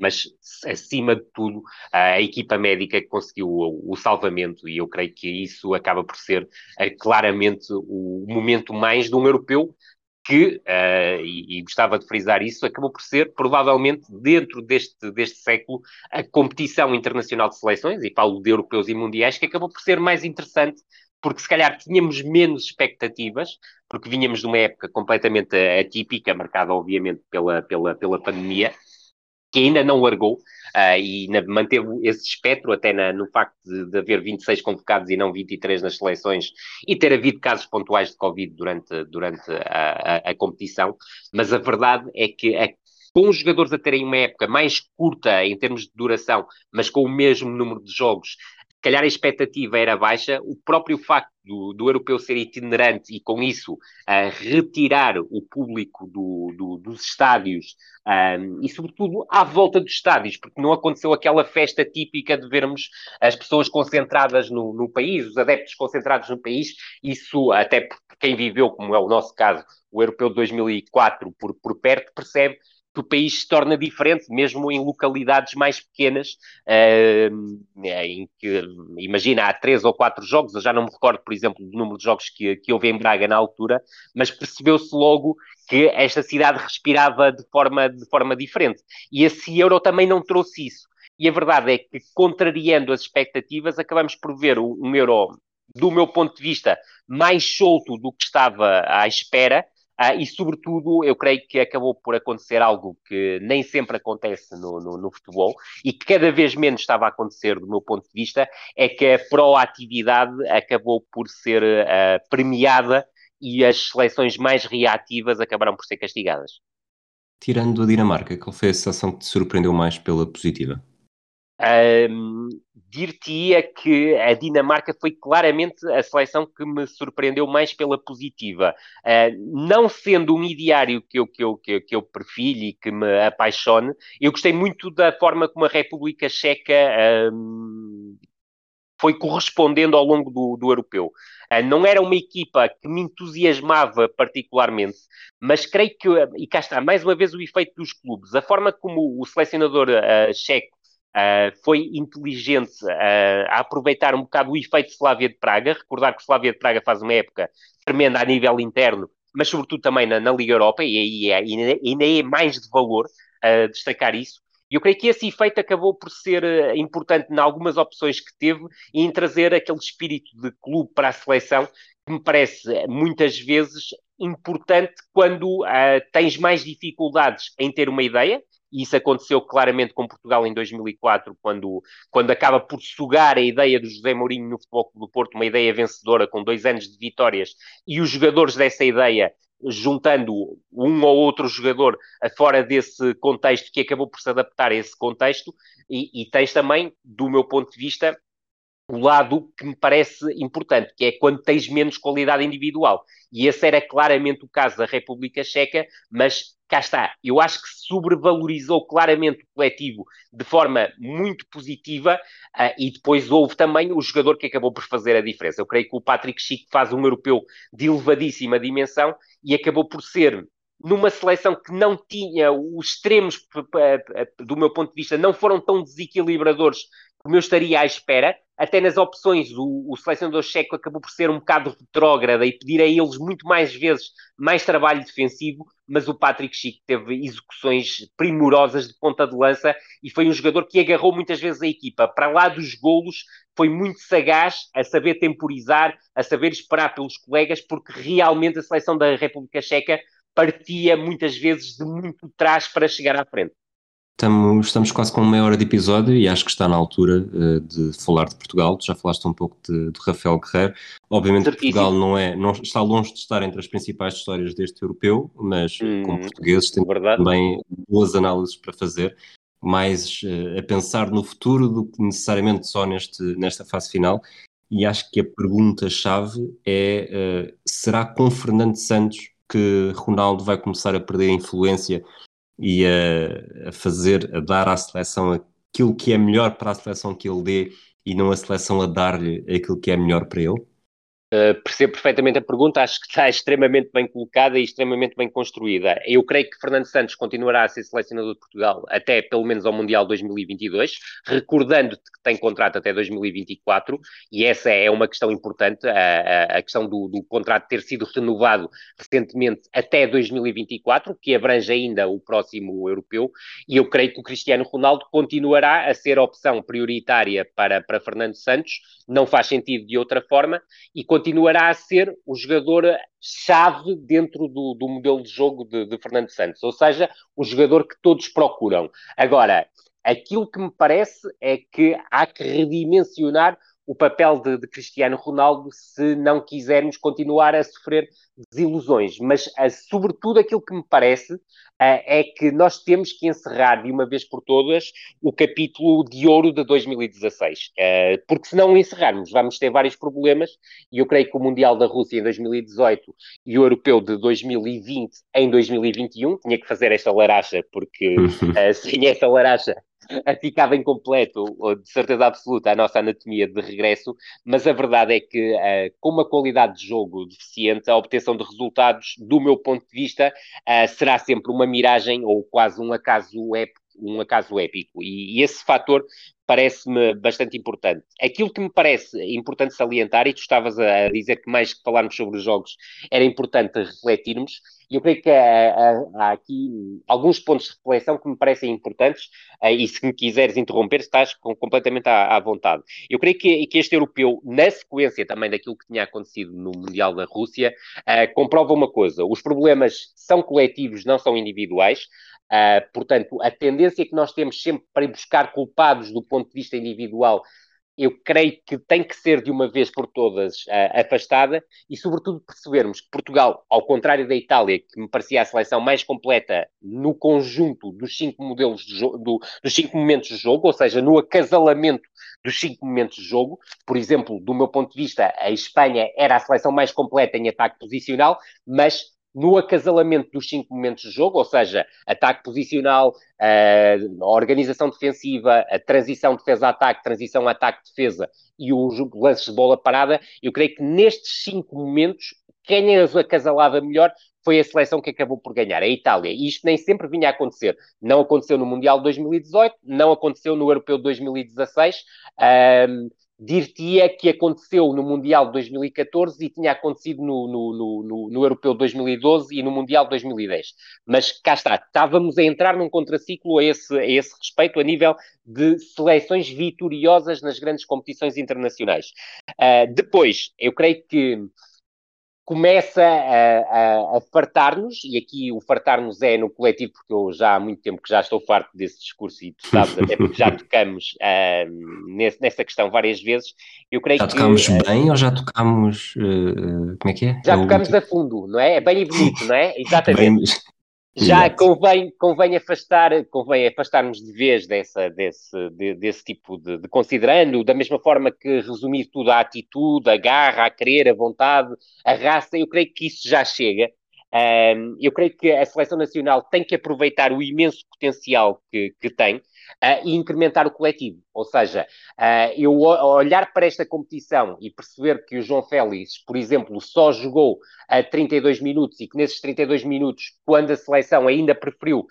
mas acima de tudo a equipa médica que conseguiu o, o salvamento e eu creio que isso acaba por ser uh, claramente o momento mais de um europeu que, uh, e, e, gostava de frisar isso, acabou por ser, provavelmente, dentro deste, deste século, a competição internacional de seleções, e falo de europeus e mundiais, que acabou por ser mais interessante, porque se calhar tínhamos menos expectativas, porque vínhamos de uma época completamente atípica, marcada, obviamente, pela, pela, pela pandemia, que ainda não largou, uh, e na, manteve esse espectro até na, no facto de, de, haver 26 convocados e não 23 nas seleções e ter havido casos pontuais de Covid durante, durante a, a, a competição, mas a verdade é que a, com os jogadores a terem uma época mais curta em termos de duração, mas com o mesmo número de jogos, calhar a expectativa era baixa, o próprio facto do, do europeu ser itinerante e com isso uh, retirar o público do, do, dos estádios um, e sobretudo à volta dos estádios, porque não aconteceu aquela festa típica de vermos as pessoas concentradas no, no país, os adeptos concentrados no país, isso até quem viveu, como é o nosso caso, o europeu de 2004 por, por perto, percebe que o país se torna diferente, mesmo em localidades mais pequenas, uh, em que, imagina, há três ou quatro jogos, eu já não me recordo, por exemplo, do número de jogos que, que houve em Braga na altura, mas percebeu-se logo que esta cidade respirava de forma, de forma diferente. E esse Euro também não trouxe isso. E a verdade é que, contrariando as expectativas, acabamos por ver um Euro, do meu ponto de vista, mais solto do que estava à espera, ah, e, sobretudo, eu creio que acabou por acontecer algo que nem sempre acontece no, no, no, futebol e que cada vez menos estava a acontecer, do meu ponto de vista, é que a proatividade acabou por ser uh, premiada e as seleções mais reativas acabaram por ser castigadas.
Tirando a Dinamarca, qual foi a seleção que te surpreendeu mais pela positiva?
Um, dir-te-ia que a Dinamarca foi claramente a seleção que me surpreendeu mais pela positiva. Uh, não sendo um ideário que eu, que, eu, que, eu, que eu e que me apaixone, eu gostei muito da forma como a República Checa um, foi correspondendo ao longo do, do europeu. Uh, não era uma equipa que me entusiasmava particularmente, mas creio que, e cá está, mais uma vez o efeito dos clubes, a forma como o selecionador uh, checo Uh, foi inteligente uh, a aproveitar um bocado o efeito Slavia de Praga, recordar que o Slavia de Praga faz uma época tremenda a nível interno, mas sobretudo também na, na Liga Europa, e aí é, ainda é mais de valor uh, destacar isso. E eu creio que esse efeito acabou por ser importante em algumas opções que teve e em trazer aquele espírito de clube para a seleção que me parece muitas vezes importante quando tens mais dificuldades em ter uma ideia, e isso aconteceu claramente com Portugal em 2004, quando, quando acaba por sugar a ideia do José Mourinho no Futebol Clube do Porto, uma ideia vencedora com dois anos de vitórias, e os jogadores dessa ideia juntando um ou outro jogador fora desse contexto que acabou por se adaptar a esse contexto, e, e tens também, do meu ponto de vista, o lado que me parece importante, que é quando tens menos qualidade individual. E esse era claramente o caso da República Checa, mas cá está. Eu acho que sobrevalorizou claramente o coletivo de forma muito positiva uh, e depois houve também o jogador que acabou por fazer a diferença. Eu creio que o Patrick Schick faz um europeu de elevadíssima dimensão e acabou por ser numa seleção que não tinha os extremos, do meu ponto de vista, não foram tão desequilibradores como eu estaria à espera. Até nas opções, o, o selecionador checo acabou por ser um bocado retrógrada e pedir a eles muito mais vezes mais trabalho defensivo, mas o Patrick Chico teve execuções primorosas de ponta de lança e foi um jogador que agarrou muitas vezes a equipa. Para lá dos golos, foi muito sagaz a saber temporizar, a saber esperar pelos colegas, porque realmente a seleção da República Checa partia muitas vezes de muito trás para chegar à frente.
Estamos, estamos quase com meia hora de episódio e acho que está na altura uh, de falar de Portugal. Tu já falaste um pouco de, de Rafael Guerreiro. Obviamente Portugal não é, não está longe de estar entre as principais histórias deste europeu, mas hum, como portugueses temos também boas análises para fazer, mais uh, a pensar no futuro do que necessariamente só neste, nesta fase final. E acho que a pergunta-chave é: uh, será com Fernando Santos que Ronaldo vai começar a perder a influência e a, a, fazer, a dar à seleção aquilo que é melhor para a seleção que ele dê e não a seleção a dar-lhe aquilo que é melhor para ele?
Uh, percebo perfeitamente a pergunta, acho que está extremamente bem colocada e extremamente bem construída. Eu creio que Fernando Santos continuará a ser selecionador de Portugal até pelo menos ao Mundial 2022, recordando que tem contrato até 2024, e essa é uma questão importante, a, a questão do, do, contrato ter sido renovado recentemente até 2024, que abrange ainda o próximo europeu, e eu creio que o Cristiano Ronaldo continuará a ser opção prioritária para, para Fernando Santos, não faz sentido de outra forma, e continuará a ser o jogador-chave dentro do, do, modelo de jogo de, de Fernando Santos, ou seja, o jogador que todos procuram. Agora, aquilo que me parece é que há que redimensionar o papel de, de, Cristiano Ronaldo se não quisermos continuar a sofrer desilusões. Mas, uh, sobretudo, aquilo que me parece uh, é que nós temos que encerrar de uma vez por todas o capítulo de ouro de 2016. Uh, eh, porque se não encerrarmos, vamos ter vários problemas. E eu creio que o Mundial da Rússia em 2018 e o Europeu de 2020 em 2021, tinha que fazer esta laracha, porque sem esta laracha ficava incompleto, de certeza absoluta, a nossa anatomia de regresso, mas a verdade é que, uh, com uma qualidade de jogo deficiente, a obtenção de resultados, do meu ponto de vista, uh, será sempre uma miragem ou quase um acaso épico um acaso épico. E, e esse fator parece-me bastante importante. Aquilo que me parece importante salientar, e tu estavas a dizer que mais que falarmos sobre os jogos era importante refletirmos, e eu creio que há, há, aqui alguns pontos de reflexão que me parecem importantes, eh, e se me quiseres interromper, estás com, completamente à, à, vontade. Eu creio que, que, este europeu, na sequência também daquilo que tinha acontecido no Mundial da Rússia, uh, comprova uma coisa: os problemas são coletivos, não são individuais. Uh, portanto, a tendência que nós temos sempre para ir buscar culpados do ponto de vista individual, eu creio que tem que ser de uma vez por todas uh, afastada e, sobretudo, percebermos que Portugal, ao contrário da Itália, que me parecia a seleção mais completa no conjunto dos cinco modelos de do, dos cinco momentos de jogo, ou seja, no acasalamento dos cinco momentos de jogo. Por exemplo, do meu ponto de vista, a Espanha era a seleção mais completa em ataque posicional, mas no acasalamento dos cinco momentos de jogo, ou seja, ataque posicional, a organização defensiva, a transição defesa-ataque, transição ataque-defesa e os lances de bola parada, eu creio que nestes cinco momentos, quem as acasalava melhor foi a seleção que acabou por ganhar, a Itália. E isto nem sempre vinha a acontecer. Não aconteceu no Mundial de 2018, não aconteceu no Europeu de 2016. Um, dir-te-ia que aconteceu no Mundial de 2014 e tinha acontecido no, no, no, no, Europeu de 2012 e no Mundial de 2010. Mas cá está, estávamos a entrar num contraciclo a esse, a esse respeito, a nível de seleções vitoriosas nas grandes competições internacionais. Uh, depois, eu creio que começa a, a, a fartar-nos, e aqui o fartar-nos é no coletivo, porque eu já há muito tempo que já estou farto desse discurso, e tu sabes, até porque já tocamos uh, nesse, nessa questão várias vezes. Eu creio
já tocámos uh, bem ou já tocámos, uh, como é que é?
Já é tocámos a fundo, não é? É bem e bonito, não é? Exatamente. Já convém, convém afastar, convém afastarmos de vez dessa, desse, de, desse tipo de, de, considerando, da mesma forma que resumir tudo à atitude, a garra, a querer, a vontade, a raça, eu creio que isso já chega. Um, eu creio que a seleção nacional tem que aproveitar o imenso potencial que, que tem. Uh, e incrementar o coletivo. Ou seja, uh, eu olhar para esta competição e perceber que o João Félix, por exemplo, só jogou a 32 minutos e que nesses 32 minutos, quando a seleção ainda preferiu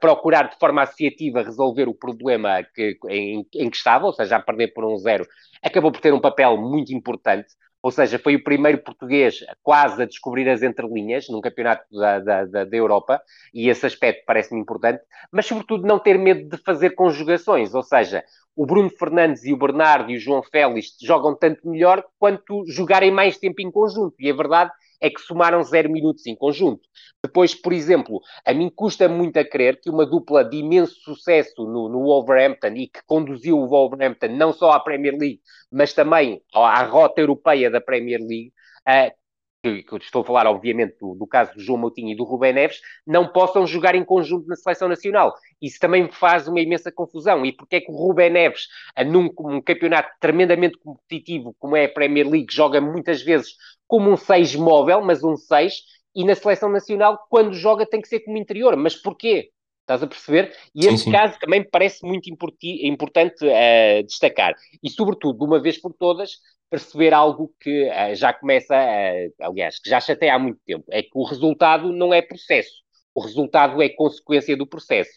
procurar de forma associativa resolver o problema que, em, em, que estava, ou seja, a perder por um zero, acabou por ter um papel muito importante ou seja, foi o primeiro português quase a descobrir as entrelinhas num campeonato da, da, da, da Europa, e esse aspecto parece-me importante, mas sobretudo não ter medo de fazer conjugações, ou seja, o Bruno Fernandes e o Bernardo e o João Félix jogam tanto melhor quanto jogarem mais tempo em conjunto, e a verdade é que somaram zero minutos em conjunto. Depois, por exemplo, a mim custa muito a crer que uma dupla de imenso sucesso no, no Wolverhampton e que conduziu o Wolverhampton não só à Premier League, mas também à rota europeia da Premier League, uh, que, estou a falar, obviamente, do, do, caso do João Moutinho e do Rubem Neves, não possam jogar em conjunto na seleção nacional. Isso também me faz uma imensa confusão. E porque é que o Rubem Neves, num um campeonato tremendamente competitivo, como é a Premier League, joga muitas vezes como um 6 móvel, mas um 6, e na seleção nacional, quando joga, tem que ser como interior. Mas porquê? Estás a perceber? E esse sim. caso também me parece muito importante uh, destacar. E, sobretudo, de uma vez por todas, perceber algo que uh, já começa, aliás, que já chateia há muito tempo, é que o resultado não é processo, o resultado é consequência do processo.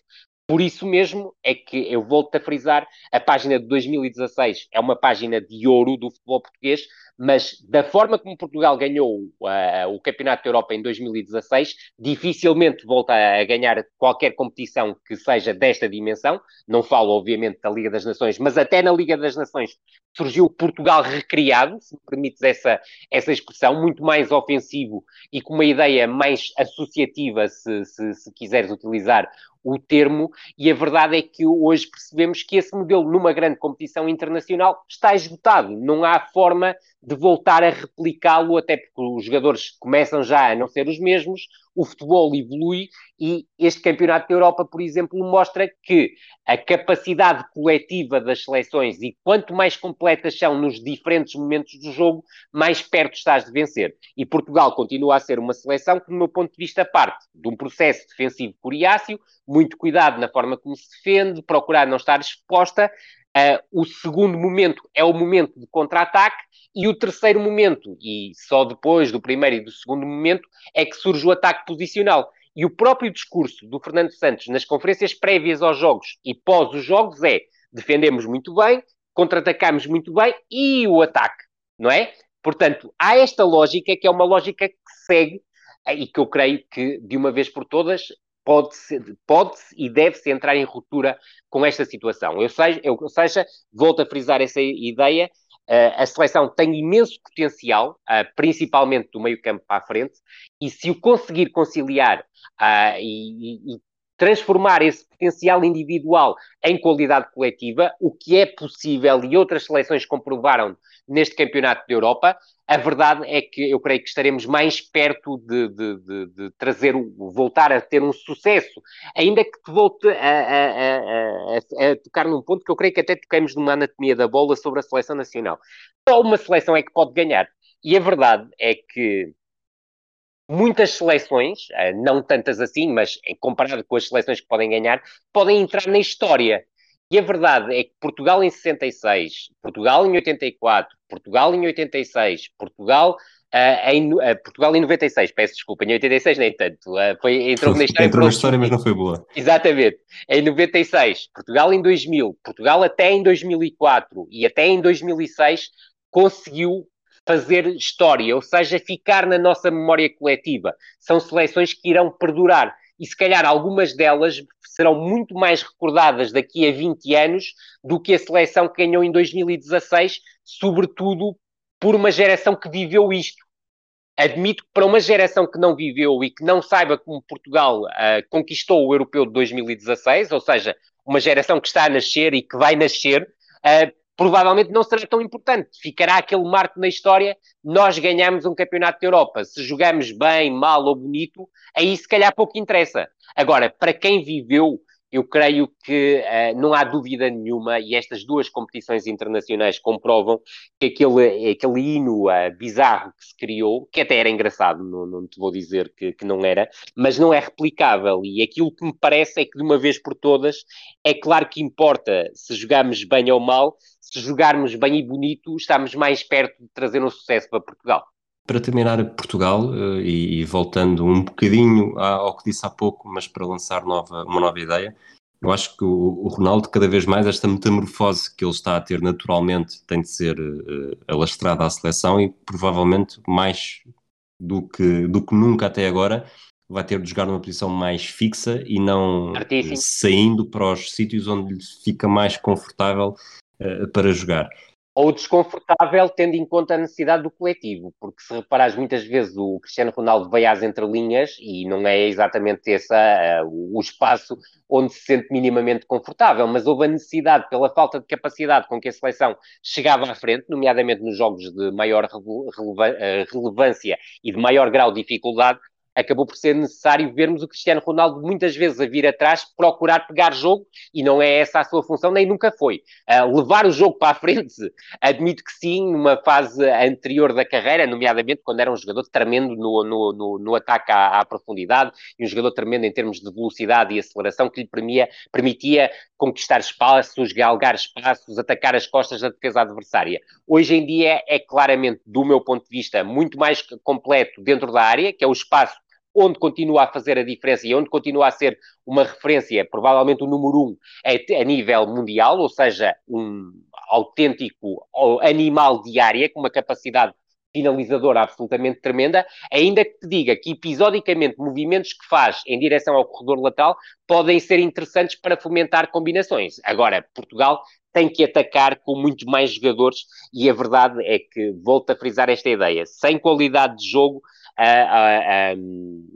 Por isso mesmo é que eu volto a frisar, a página de 2016 é uma página de ouro do futebol português, mas da forma como Portugal ganhou uh, o Campeonato da Europa em 2016, dificilmente volta a ganhar qualquer competição que seja desta dimensão. Não falo, obviamente, da Liga das Nações, mas até na Liga das Nações surgiu Portugal recriado, se me permites essa, essa expressão, muito mais ofensivo e com uma ideia mais associativa, se, se, se quiseres utilizar o termo, e a verdade é que hoje percebemos que esse modelo, numa grande competição internacional, está esgotado. Não há forma de voltar a replicá-lo, até porque os jogadores começam já a não ser os mesmos, o futebol evolui e este Campeonato da Europa, por exemplo, mostra que a capacidade coletiva das seleções e quanto mais completas são nos diferentes momentos do jogo, mais perto estás de vencer. E Portugal continua a ser uma seleção que, do meu ponto de vista, parte de um processo defensivo coriáceo, muito cuidado na forma como se defende, procurar não estar exposta, Uh, o segundo momento é o momento de contra-ataque e o terceiro momento, e só depois do primeiro e do segundo momento, é que surge o ataque posicional. E o próprio discurso do Fernando Santos nas conferências prévias aos jogos e pós os jogos é defendemos muito bem, contra-atacamos muito bem e o ataque, não é? Portanto, há esta lógica que é uma lógica que segue e que eu creio que, de uma vez por todas, pode, pode e deve-se entrar em ruptura com esta situação. Eu seja, eu, seja, volto a frisar essa ideia, uh, a seleção tem imenso potencial, uh, principalmente do meio campo para a frente, e se o conseguir conciliar uh, e, e, transformar esse potencial individual em qualidade coletiva, o que é possível e outras seleções comprovaram neste campeonato da Europa, a verdade é que eu creio que estaremos mais perto de, de, de, de trazer, voltar a ter um sucesso, ainda que te volte a, a, a, a, tocar num ponto que eu creio que até tocamos numa anatomia da bola sobre a seleção nacional. Só uma seleção é que pode ganhar. E a verdade é que muitas seleções, eh, não tantas assim, mas comparado com as seleções que podem ganhar, podem entrar na história. E a verdade é que Portugal em 66, Portugal em 84, Portugal em 86, Portugal Uh, em, uh, Portugal em 96, peço desculpa, em 86 nem tanto, uh, foi, entrou na história.
Entrou na história, mas não foi boa.
Exatamente. Em 96, Portugal em 2000, Portugal até em 2004 e até em 2006 conseguiu fazer história, ou seja, ficar na nossa memória coletiva. São seleções que irão perdurar e se calhar algumas delas serão muito mais recordadas daqui a 20 anos do que a seleção que ganhou em 2016, sobretudo por uma geração que viveu isto. Admito que para uma geração que não viveu e que não saiba como Portugal uh, conquistou o Europeu de 2016, ou seja, uma geração que está a nascer e que vai nascer, uh, provavelmente não será tão importante. Ficará aquele marco na história, nós ganhamos um campeonato da Europa. Se jogamos bem, mal ou bonito, aí se calhar pouco interessa. Agora, para quem viveu eu creio que uh, não há dúvida nenhuma, e estas duas competições internacionais comprovam que aquele, aquele hino uh, bizarro que se criou, que até era engraçado, não, não te vou dizer que, que, não era, mas não é replicável. E aquilo que me parece é que, de uma vez por todas, é claro que importa se jogamos bem ou mal, se jogarmos bem e bonito, estamos mais perto de trazer um sucesso para Portugal.
Para terminar, Portugal, uh, e, e, voltando um bocadinho ao que disse há pouco, mas para lançar nova, uma nova ideia, eu acho que o, o, Ronaldo, cada vez mais, esta metamorfose que ele está a ter naturalmente tem de ser uh, alastrada à seleção e provavelmente mais do que, do que nunca até agora vai ter de jogar numa posição mais fixa e não uh, saindo para os sítios onde lhe fica mais confortável uh, para jogar
ou desconfortável, tendo em conta a necessidade do coletivo, porque se reparares, muitas vezes o Cristiano Ronaldo veio às entrelinhas e não é exatamente esse uh, o espaço onde se sente minimamente confortável, mas houve a necessidade, pela falta de capacidade com que a seleção chegava à frente, nomeadamente nos jogos de maior eh, relevância e de maior grau de dificuldade, acabou por ser necessário vermos o Cristiano Ronaldo muitas vezes a vir atrás, procurar pegar jogo, e não é essa a sua função, nem nunca foi. Uh, levar o jogo para a frente, admito que sim, numa fase anterior da carreira, nomeadamente quando era um jogador tremendo no, no, no, no ataque à, à, profundidade, e um jogador tremendo em termos de velocidade e aceleração, que lhe permitia, permitia conquistar espaços, galgar espaços, atacar as costas da defesa adversária. Hoje em dia é claramente, do meu ponto de vista, muito mais completo dentro da área, que é o espaço onde continua a fazer a diferença e onde continua a ser uma referência, provavelmente o número um a, a nível mundial, ou seja, um autêntico animal de área com uma capacidade finalizadora absolutamente tremenda, ainda que te diga que episodicamente movimentos que faz em direção ao corredor lateral podem ser interessantes para fomentar combinações. Agora, Portugal tem que atacar com muito mais jogadores e a verdade é que, volto a frisar esta ideia, sem qualidade de jogo, a, a,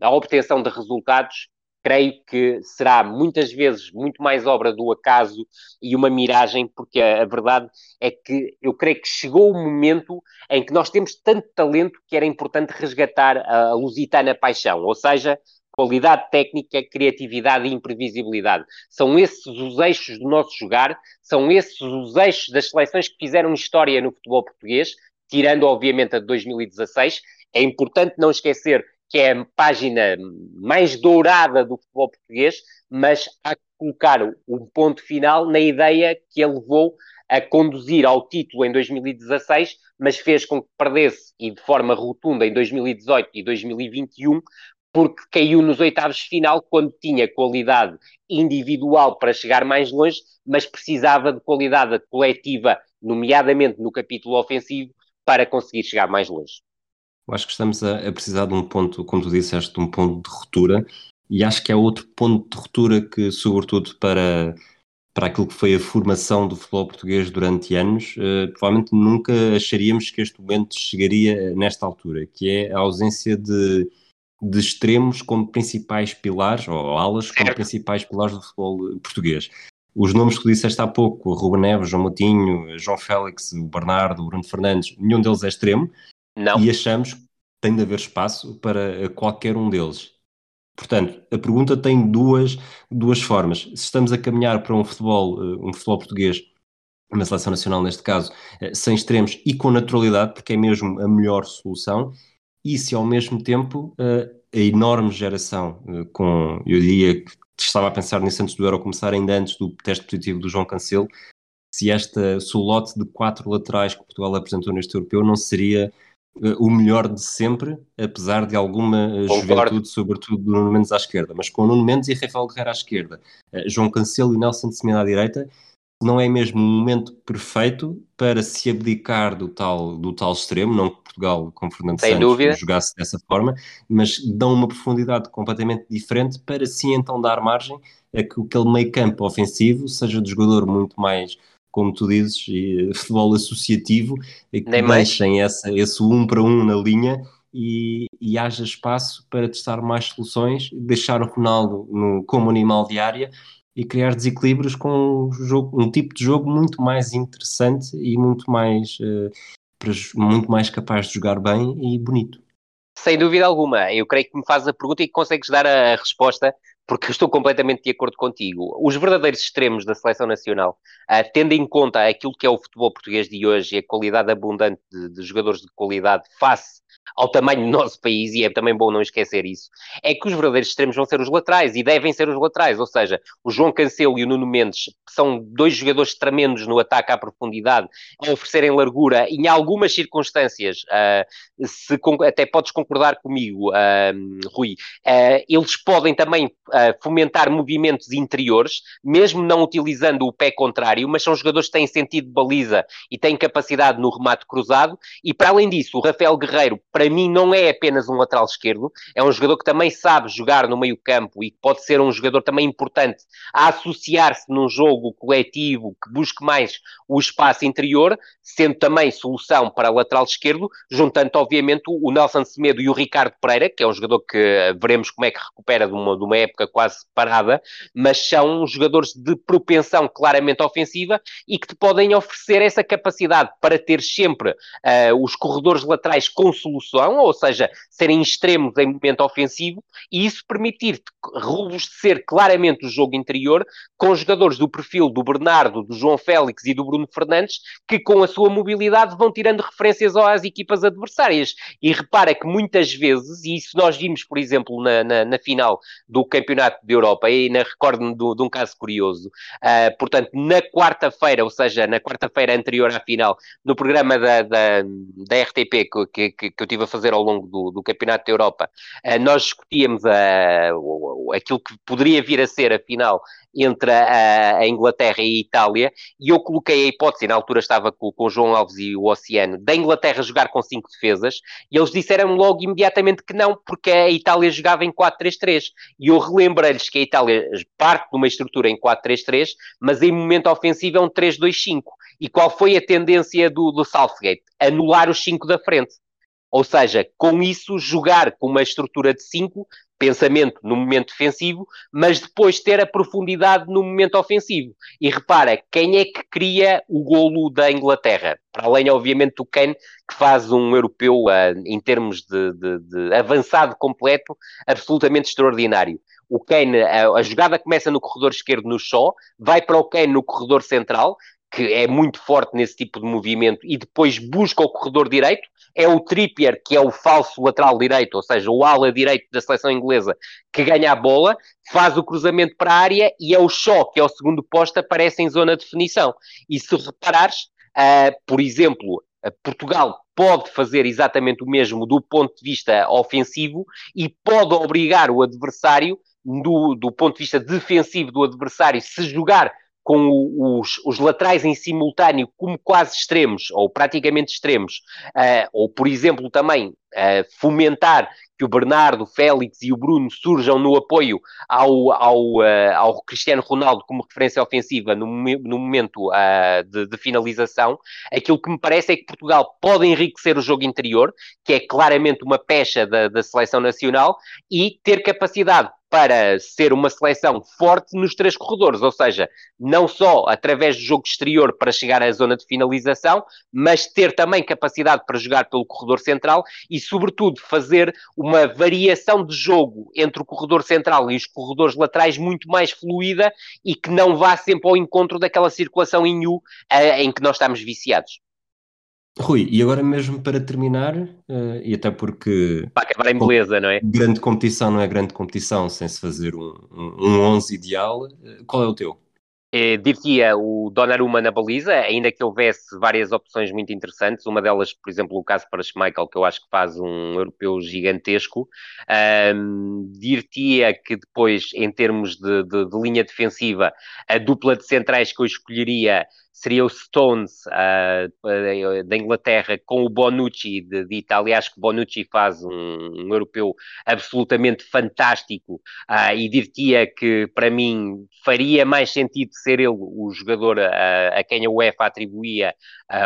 a, obtenção de resultados, creio que será muitas vezes muito mais obra do acaso e uma miragem, porque a, verdade é que eu creio que chegou o momento em que nós temos tanto talento que era importante resgatar a lusitana paixão, ou seja, qualidade técnica, criatividade e imprevisibilidade. São esses os eixos do nosso jogar, são esses os eixos das seleções que fizeram história no futebol português, tirando obviamente a de 2016, é importante não esquecer que é a página mais dourada do futebol português, mas há que colocar um ponto final na ideia que ele levou a conduzir ao título em 2016, mas fez com que perdesse e de forma rotunda em 2018 e 2021, porque caiu nos oitavos de final quando tinha qualidade individual para chegar mais longe, mas precisava de qualidade coletiva, nomeadamente no capítulo ofensivo, para conseguir chegar mais longe.
Eu acho que estamos a, a, precisar de um ponto, como tu disseste, de um ponto de ruptura, e acho que é outro ponto de ruptura que, sobretudo para, para aquilo que foi a formação do futebol português durante anos, uh, provavelmente nunca acharíamos que este momento chegaria nesta altura, que é a ausência de, de extremos como principais pilares, ou alas como principais pilares do futebol português. Os nomes que tu disseste há pouco, Ruben Neves, João Moutinho, João Félix, o Bernardo, o Bruno Fernandes, nenhum deles é extremo, não. E achamos que tem de haver espaço para qualquer um deles. Portanto, a pergunta tem duas, duas formas. Se estamos a caminhar para um futebol, eh, um futebol português, uma seleção nacional neste caso, eh, sem extremos e com naturalidade, porque é mesmo a melhor solução, e se ao mesmo tempo eh, a enorme geração com, eu diria que estava a pensar nisso antes do Euro começar, ainda antes do teste positivo do João Cancelo, se esta solote de quatro laterais que Portugal apresentou neste europeu não seria o melhor de sempre, apesar de alguma eh, Concordo. juventude, sobretudo do Nuno Mendes à esquerda. Mas com o Nuno Mendes e Rafael Guerreiro à esquerda, eh, João Cancelo e Nelson de Semedo à direita, não é mesmo um momento perfeito para se abdicar do tal, do tal extremo, não que Portugal com Fernando Sem Santos dúvida. jogasse dessa forma, mas dão uma profundidade completamente diferente para sim então dar margem a que aquele meio campo ofensivo seja de jogador muito mais como tu dizes, e, futebol associativo, que Nem deixem essa, esse um para um na linha e, e, haja espaço para testar mais soluções, deixar o Ronaldo no, como animal de área e criar desequilíbrios com um, jogo, um tipo de jogo muito mais interessante e muito mais, uh, muito mais capaz de jogar bem e bonito.
Sem dúvida alguma. Eu creio que me fazes a pergunta e que consegues dar a resposta porque estou completamente de acordo contigo. Os verdadeiros extremos da seleção nacional, uh, tendo em conta aquilo que é o futebol português de hoje e a qualidade abundante de, de jogadores de qualidade face ao tamanho do nosso país, e é também bom não esquecer isso, é que os verdadeiros extremos vão ser os laterais, e devem ser os laterais, ou seja, o João Cancelo e o Nuno Mendes são dois jogadores tremendos no ataque à profundidade, a oferecerem largura, em algumas circunstâncias, uh, se, até podes concordar comigo, uh, Rui, uh, eles podem também fomentar movimentos interiores, mesmo não utilizando o pé contrário, mas são jogadores que têm sentido de baliza e têm capacidade no remate cruzado, e para além disso, o Rafael Guerreiro, para mim, não é apenas um lateral esquerdo, é um jogador que também sabe jogar no meio-campo e pode ser um jogador também importante a associar-se num jogo coletivo que busque mais o espaço interior, sendo também solução para lateral esquerdo, juntando, obviamente, o Nelson Semedo e o Ricardo Pereira, que é um jogador que veremos como é que recupera de uma, de uma época quase parada, mas são jogadores de propensão claramente ofensiva e que te podem oferecer essa capacidade para ter sempre uh, os corredores laterais com solução ou seja, serem extremos em momento ofensivo, e isso permitir-te robustecer claramente o jogo interior com jogadores do perfil do Bernardo, do João Félix e do Bruno Fernandes, que com a sua mobilidade vão tirando referências às equipas adversárias. E repara que muitas vezes, e isso nós vimos, por exemplo, na, na, na final do Campeonato de Europa, e na recordo-me de um caso curioso, uh, portanto, na quarta-feira, ou seja, na quarta-feira anterior à final, no programa da, da, da RTP que, que, que eu estive a fazer ao longo do, do Campeonato da Europa, uh, nós discutíamos uh, aquilo que poderia vir a ser a final entre a, a, Inglaterra e a Itália, e eu coloquei a hipótese, na altura estava com, com o João Alves e o Oceano, da Inglaterra jogar com cinco defesas, e eles disseram logo imediatamente que não, porque a Itália jogava em 4-3-3. E eu relembrei-lhes que a Itália parte de uma estrutura em 4-3-3, mas em momento ofensivo é um 3-2-5. E qual foi a tendência do, do Southgate? Anular os cinco da frente. Ou seja, com isso, jogar com uma estrutura de 5, pensamento no momento defensivo, mas depois ter a profundidade no momento ofensivo. E repara, quem é que cria o golo da Inglaterra? Para além, obviamente, do Kane, que faz um europeu, uh, em termos de, de, de, avançado completo, absolutamente extraordinário. O Kane, a, a jogada começa no corredor esquerdo no Shaw, vai para o Kane no corredor central, que é muito forte nesse tipo de movimento, e depois busca o corredor direito, é o Trippier, que é o falso lateral direito, ou seja, o ala direito da seleção inglesa, que ganha a bola, faz o cruzamento para a área e é o Shaw, que é o segundo posto, aparece em zona de definição. E se reparares, uh, por exemplo, Portugal pode fazer exatamente o mesmo do ponto de vista ofensivo e pode obrigar o adversário, do, do ponto de vista defensivo do adversário, se jogar com os, os, laterais em simultâneo como quase extremos, ou praticamente extremos, uh, ou, por exemplo, também uh, fomentar que o Bernardo, o Félix e o Bruno surjam no apoio ao, ao, uh, ao Cristiano Ronaldo como referência ofensiva no, no momento de, de, finalização, aquilo que me parece é que Portugal pode enriquecer o jogo interior, que é claramente uma pecha da, da seleção nacional, e ter capacidade para ser uma seleção forte nos três corredores, ou seja, não só através do jogo exterior para chegar à zona de finalização, mas ter também capacidade para jogar pelo corredor central e, sobretudo, fazer uma variação de jogo entre o corredor central e os corredores laterais muito mais fluida e que não vá sempre ao encontro daquela circulação em U uh, em que nós estamos viciados.
Rui, e agora mesmo para terminar, uh, e até porque.
Para acabar em beleza, não é?
Grande competição não é grande competição sem se fazer um, um, um 11 ideal. Uh, qual é o teu?
Eh, diria o Donnarumma na baliza, ainda que houvesse várias opções muito interessantes. Uma delas, por exemplo, o caso para Schmeichel, que eu acho que faz um europeu gigantesco. Um, Dir-te-ia que depois, em termos de, de, de linha defensiva, a dupla de centrais que eu escolheria seria o Stones uh, da Inglaterra com o Bonucci de, de, Itália. Acho que Bonucci faz um, um europeu absolutamente fantástico uh, e diria que para mim faria mais sentido ser ele o jogador uh, a quem a UEFA atribuía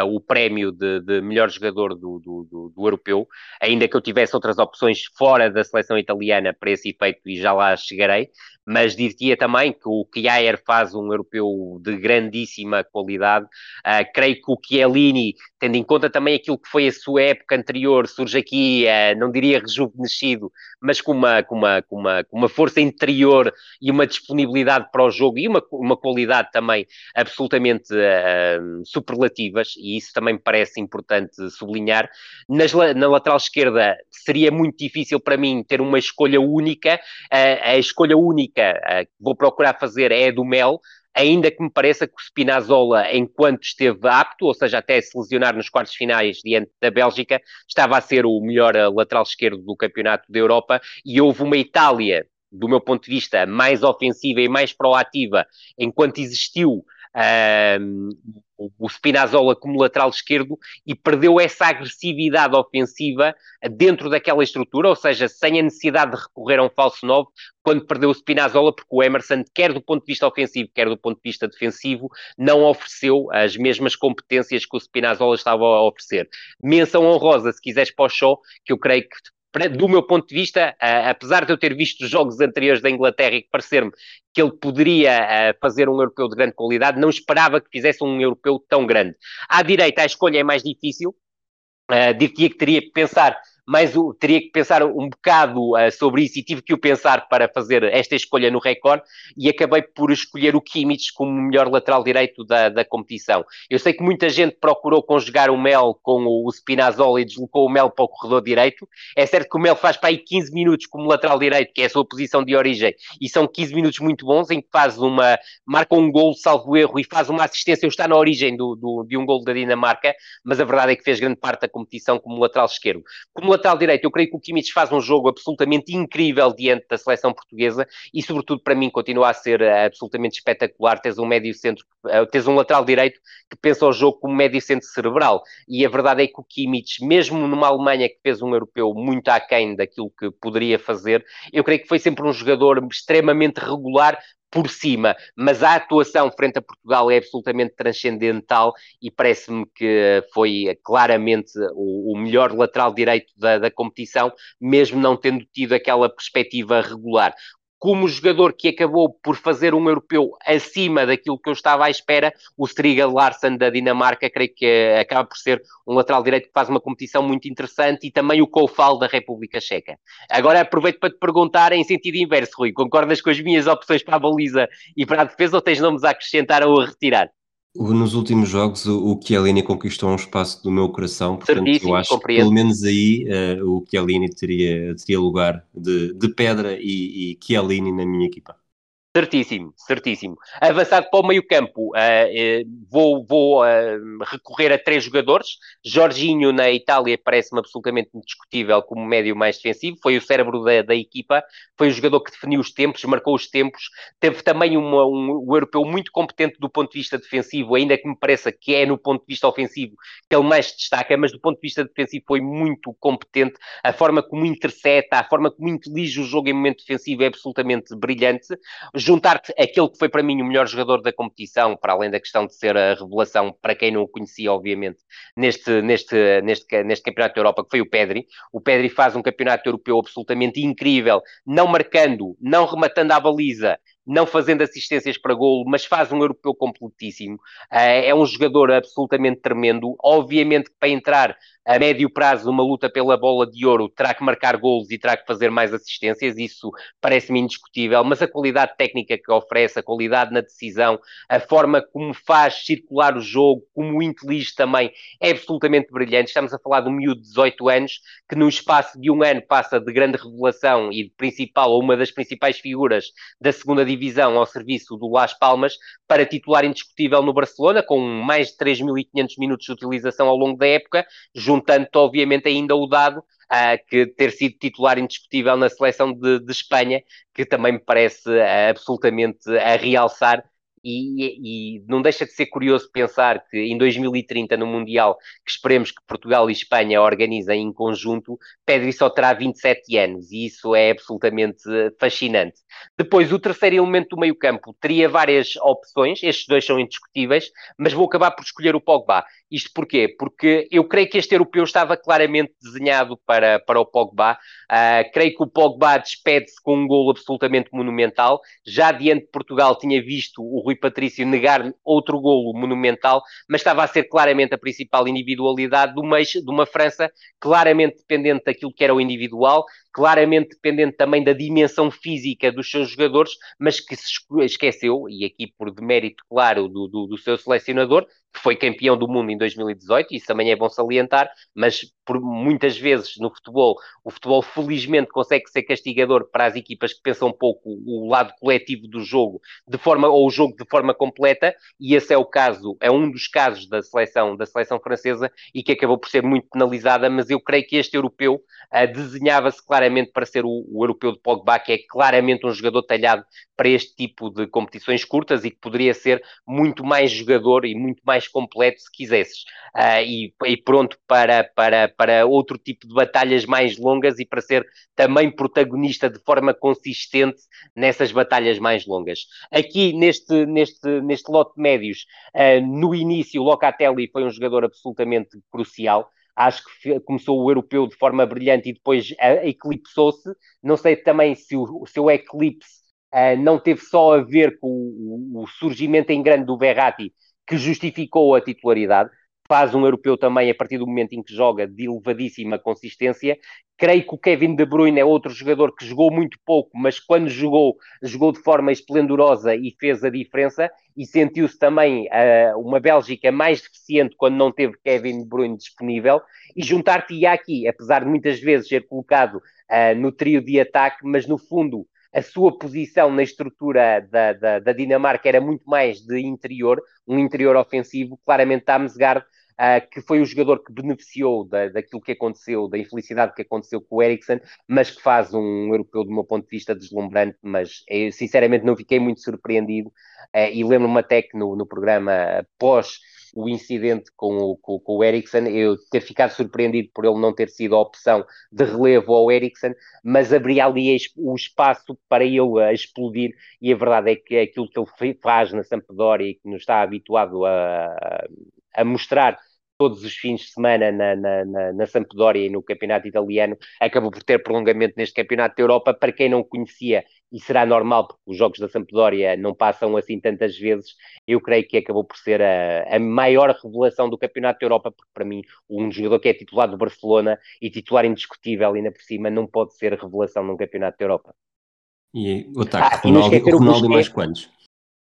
o prémio de, de, melhor jogador do, do, do, do, europeu, ainda que eu tivesse outras opções fora da seleção italiana para esse efeito e já lá chegarei mas diria também que o Kjaer faz um europeu de grandíssima qualidade. Uh, creio que o Chiellini, tendo em conta também aquilo que foi a sua época anterior, surge aqui, uh, não diria rejuvenescido, mas com uma, com, uma, com, uma, com uma força interior e uma disponibilidade para o jogo e uma, uma qualidade também absolutamente uh, superlativas, e isso também me parece importante sublinhar. Nas, na lateral esquerda seria muito difícil para mim ter uma escolha única, a escolha única que vou procurar fazer é a do Mel, ainda que me pareça que o Spinazzola, enquanto esteve apto, ou seja, até se lesionar nos quartos finais diante da Bélgica, estava a ser o melhor eh, lateral esquerdo do campeonato da Europa. E houve uma Itália, do meu ponto de vista, mais ofensiva e mais proativa, enquanto existiu um, o Spinazzola como lateral esquerdo e perdeu essa agressividade ofensiva dentro daquela estrutura, ou seja, sem a necessidade de recorrer a um falso novo, quando perdeu o Spinazzola, porque o Emerson, quer do ponto de vista ofensivo, quer do ponto de vista defensivo, não ofereceu as mesmas competências que o Spinazzola estava a oferecer. Menção honrosa, se quiseres, para o show, que eu creio que do meu ponto de vista, apesar de eu ter visto os jogos anteriores da Inglaterra e parecer-me que ele poderia fazer um europeu de grande qualidade, não esperava que fizesse um europeu tão grande. À direita, a escolha é mais difícil. Uh, diria que teria que pensar mas o, teria que pensar um bocado uh, sobre isso e tive que o pensar para fazer esta escolha no recorde e acabei por escolher o Kimmich como o melhor lateral direito da, da competição. Eu sei que muita gente procurou conjugar o Mel com o, o Spinazzola e deslocou o Mel para o corredor direito. É certo que o Mel faz para aí 15 minutos como lateral direito, que é a sua posição de origem, e são 15 minutos muito bons em que faz uma, marca um gol, salvo erro, e faz uma assistência, está na origem do, do, de um gol da Dinamarca, mas a verdade é que fez grande parte da competição como lateral esquerdo. Como lateral direito, eu creio que o Kimmich faz um jogo absolutamente incrível diante da seleção portuguesa e, sobretudo, para mim, continua a ser uh, absolutamente espetacular. Tens um médio centro, uh, tens um lateral direito que pensa o jogo como médio centro cerebral. E a verdade é que o Kimmich, mesmo numa Alemanha que fez um europeu muito aquém daquilo que poderia fazer, eu creio que foi sempre um jogador extremamente regular, por cima, mas a atuação frente a Portugal é absolutamente transcendental e parece-me que foi claramente o, o melhor lateral direito da, da, competição, mesmo não tendo tido aquela perspectiva regular como jogador que acabou por fazer um europeu acima daquilo que eu estava à espera, o Striga Larsen da Dinamarca, creio que eh, acaba por ser um lateral direito que faz uma competição muito interessante e também o Koufal da República Checa. Agora aproveito para te perguntar em sentido inverso, Rui, concordas com as minhas opções para a baliza e para a defesa ou tens nomes a acrescentar ou a retirar?
Nos últimos jogos, o Chiellini conquistou um espaço do meu coração, portanto,
Certíssimo,
eu acho
compreendo.
que pelo menos aí uh, o Chiellini teria, teria lugar de, de pedra e, e Chiellini na minha equipa.
Certíssimo, certíssimo. Avançado para o meio campo, uh, uh, vou, vou uh, recorrer a três jogadores. Jorginho na Itália parece-me absolutamente indiscutível como médio mais defensivo, foi o cérebro da, da, equipa, foi o jogador que definiu os tempos, marcou os tempos, teve também uma, um, um europeu muito competente do ponto de vista defensivo, ainda que me pareça que é no ponto de vista ofensivo que ele mais destaca, mas do ponto de vista defensivo foi muito competente, a forma como intercepta, a forma como intelige o jogo em momento defensivo é absolutamente brilhante juntar-te aquele que foi para mim o melhor jogador da competição, para além da questão de ser a revelação, para quem não o conhecia, obviamente, neste, neste, neste, neste Campeonato da Europa, que foi o Pedri. O Pedri faz um campeonato europeu absolutamente incrível, não marcando, não rematando à baliza, não fazendo assistências para golo, mas faz um europeu completíssimo. É um jogador absolutamente tremendo. Obviamente que para entrar a médio prazo numa luta pela bola de ouro terá que marcar golos e terá que fazer mais assistências, isso parece-me indiscutível, mas a qualidade técnica que oferece, a qualidade na decisão, a forma como faz circular o jogo, como o intelige também, é absolutamente brilhante. Estamos a falar de um miúdo de 18 anos que no espaço de um ano passa de grande revelação e de principal, ou uma das principais figuras da segunda divisão ao serviço do Las Palmas, para titular indiscutível no Barcelona, com mais de 3.500 minutos de utilização ao longo da época, juntando obviamente ainda o dado uh, que ter sido titular indiscutível na seleção de, de Espanha, que também me parece uh, absolutamente a realçar e, e, não deixa de ser curioso pensar que em 2030, no Mundial, que esperemos que Portugal e Espanha organizem em conjunto, Pedri só terá 27 anos e isso é absolutamente fascinante. Depois, o terceiro elemento do meio-campo teria várias opções, estes dois são indiscutíveis, mas vou acabar por escolher o Pogba. Isto porquê? Porque eu creio que este europeu estava claramente desenhado para, para o Pogba. Uh, creio que o Pogba despede-se com um golo absolutamente monumental. Já diante de Portugal tinha visto o Rui Patrício negar outro golo monumental, mas estava a ser claramente a principal individualidade do mês, de uma França claramente dependente daquilo que era o individual, claramente dependente também da dimensão física dos seus jogadores, mas que se esqueceu, e aqui por demérito claro do, do, do seu selecionador, que foi campeão do mundo em 2018, isso também é bom salientar, mas por muitas vezes no futebol, o futebol felizmente consegue ser castigador para as equipas que pensam um pouco o lado coletivo do jogo, de forma ou o jogo de forma completa, e esse é o caso, é um dos casos da seleção da seleção francesa e que acabou por ser muito penalizada, mas eu creio que este europeu uh, desenhava-se claramente para ser o, o europeu de Pogba, que é claramente um jogador talhado para este tipo de competições curtas e que poderia ser muito mais jogador e muito mais completo se quisesses. Uh, e, e, pronto para, para, para outro tipo de batalhas mais longas e para ser também protagonista de forma consistente nessas batalhas mais longas. Aqui neste, neste, neste lote de médios, uh, no início, Locatelli foi um jogador absolutamente crucial acho que começou o europeu de forma brilhante e depois uh, eclipsou-se. Não sei também se o, o seu eclipse uh, não teve só a ver com o, o, surgimento em grande do Verratti, que justificou a titularidade. Faz um europeu também a partir do momento em que joga de elevadíssima consistência. Creio que o Kevin De Bruyne é outro jogador que jogou muito pouco, mas quando jogou, jogou de forma esplendorosa e fez a diferença. E sentiu-se também uh, uma Bélgica mais deficiente quando não teve Kevin De Bruyne disponível. E juntar-te aqui, apesar de muitas vezes ser colocado uh, no trio de ataque, mas no fundo a sua posição na estrutura da, da, da, Dinamarca era muito mais de interior, um interior ofensivo. Claramente, Damsgaard, uh, que foi o jogador que beneficiou da, daquilo que aconteceu, da infelicidade que aconteceu com o Eriksen, mas que faz um europeu, do meu ponto de vista, deslumbrante. Mas eu, sinceramente, não fiquei muito surpreendido. Uh, e lembro-me até que no, no programa pós o incidente com o, com, com o Eriksen, eu ter ficado surpreendido por ele não ter sido a opção de relevo ao Eriksen, mas abria ali o espaço para ele a explodir, e a verdade é que aquilo que ele faz na Sampdoria e que nos está habituado a, a mostrar todos os fins de semana na, na, na, na, Sampdoria e no campeonato italiano, acabou por ter prolongamento neste campeonato da Europa. Para quem não conhecia, e será normal, porque os jogos da Sampdoria não passam assim tantas vezes, eu creio que acabou por ser a, a maior revelação do campeonato da Europa, porque para mim, um jogador que é titular do Barcelona e titular indiscutível, ainda por cima, não pode ser revelação num campeonato da Europa.
E o ataque, ah, Ronaldo, e Ronaldo mais quantos?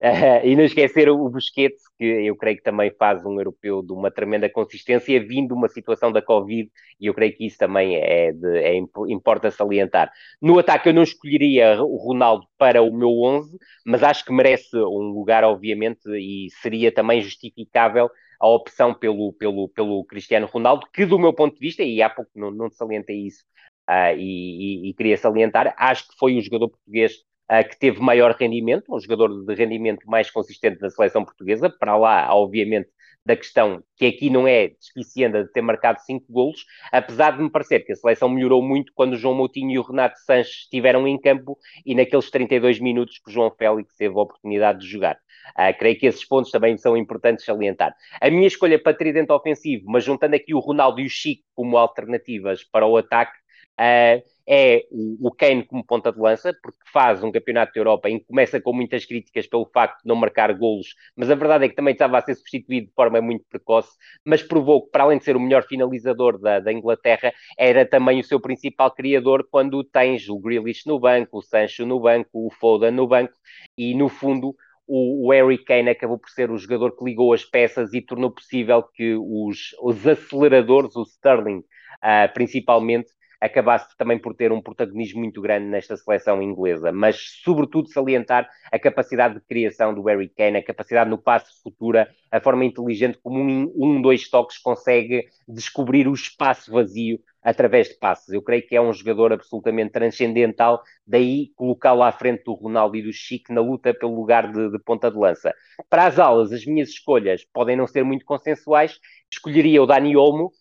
E não esquecer o Busquets, que eu creio que também faz um europeu de uma tremenda consistência, vindo uma situação da Covid, e eu creio que isso também é, de, é importa salientar. No ataque eu não escolheria o Ronaldo para o meu 11, mas acho que merece um lugar, obviamente, e seria também justificável a opção pelo, pelo, pelo Cristiano Ronaldo, que do meu ponto de vista, e há pouco não, não salientei isso, uh, e, e, e queria salientar, acho que foi o jogador português uh, que teve maior rendimento, um jogador de rendimento mais consistente da seleção portuguesa, para lá, obviamente, da questão que aqui não é despicienda de ter marcado cinco golos, apesar de me parecer que a seleção melhorou muito quando o João Moutinho e o Renato Sanches estiveram em campo e naqueles 32 minutos que o João Félix teve a oportunidade de jogar. Uh, creio que esses pontos também são importantes salientar. A minha escolha para tridente ofensivo, mas juntando aqui o Ronaldo e o Chico como alternativas para o ataque, Uh, é o, Kane como ponta de lança, porque faz um campeonato da Europa em que começa com muitas críticas pelo facto de não marcar golos, mas a verdade é que também estava a ser substituído de forma muito precoce, mas provou que, para além de ser o melhor finalizador da, da Inglaterra, era também o seu principal criador quando tens o Grealish no banco, o Sancho no banco, o Foden no banco, e no fundo o, o, Harry Kane acabou por ser o jogador que ligou as peças e tornou possível que os, os aceleradores, o Sterling uh, principalmente, acabasse também por ter um protagonismo muito grande nesta seleção inglesa, mas sobretudo salientar a capacidade de criação do Harry Kane, a capacidade no passo futura, a forma inteligente como um, um dois toques consegue descobrir o espaço vazio através de passes. Eu creio que é um jogador absolutamente transcendental, daí colocá-lo à frente do Ronaldo e do Chico na luta pelo lugar de, de ponta de lança. Para as aulas, as minhas escolhas podem não ser muito consensuais. Escolheria o Dani Olmo,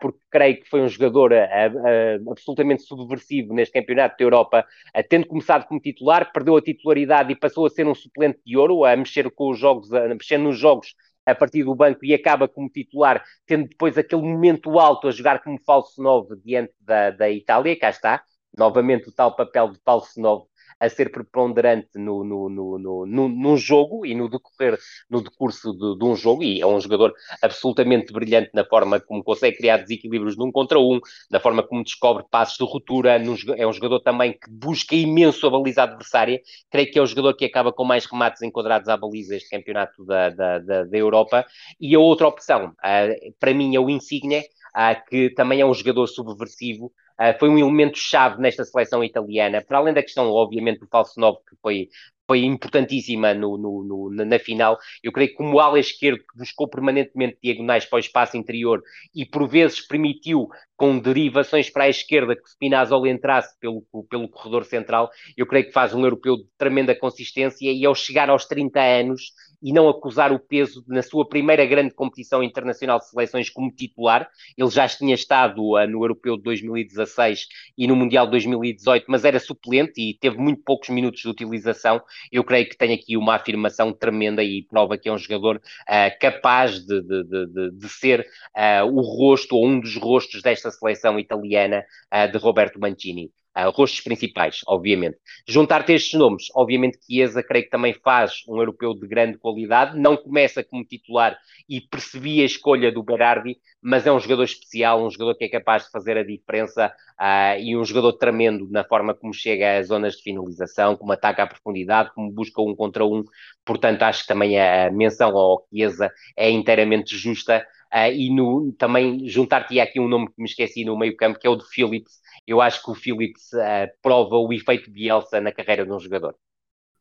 porque creio que foi um jogador ah, ah, absolutamente subversivo neste campeonato da Europa, tendo começado como titular, perdeu a titularidade e passou a ser um suplente de ouro, a mexer com os jogos, a mexer nos jogos a partir do banco e acaba como titular, tendo depois aquele momento alto a jogar como falso novo diante da, da Itália, cá está, novamente o tal papel de falso novo a ser preponderante no, no, no, no, no, num jogo e no decorrer, no decurso de, de, um jogo, e é um jogador absolutamente brilhante na forma como consegue criar desequilíbrios num contra um, na forma como descobre passos de ruptura, num, é um jogador também que busca imenso a baliza adversária, creio que é o jogador que acaba com mais remates enquadrados à baliza este campeonato da, da, da, da Europa, e a outra opção, uh, para mim é o Insigne, uh, que também é um jogador subversivo, Uh, foi um elemento-chave nesta seleção italiana, para além da questão, obviamente, do falso 9, que foi, foi importantíssima no, no, no, na final. Eu creio que como ala esquerdo que buscou permanentemente diagonais para o espaço interior e por vezes permitiu com derivações para a esquerda que Spinazzola entrasse pelo, pelo corredor central, eu creio que faz um europeu de tremenda consistência e ao chegar aos 30 anos e não acusar o peso na sua primeira grande competição internacional de seleções como titular. Ele já tinha estado uh, no Europeu de 2016 e no Mundial de 2018, mas era suplente e teve muito poucos minutos de utilização. Eu creio que tem aqui uma afirmação tremenda e prova que é um jogador uh, capaz de, de, de, de ser uh, o rosto ou um dos rostos desta seleção italiana de Roberto Mancini uh, rostos principais, obviamente. Juntar-te estes nomes, obviamente Chiesa creio que também faz um europeu de grande qualidade, não começa como titular e percebi a escolha do Berardi, mas é um jogador especial, um jogador que é capaz de fazer a diferença uh, e um jogador tremendo na forma como chega às zonas de finalização, como ataca à profundidade, como busca um contra um, portanto acho que também a menção ao Chiesa é inteiramente justa. Uh, e no, também juntar-te aqui um nome que me esqueci no meio campo, que é o de Phillips, eu acho que o Phillips uh, prova o efeito Bielsa na carreira de um jogador.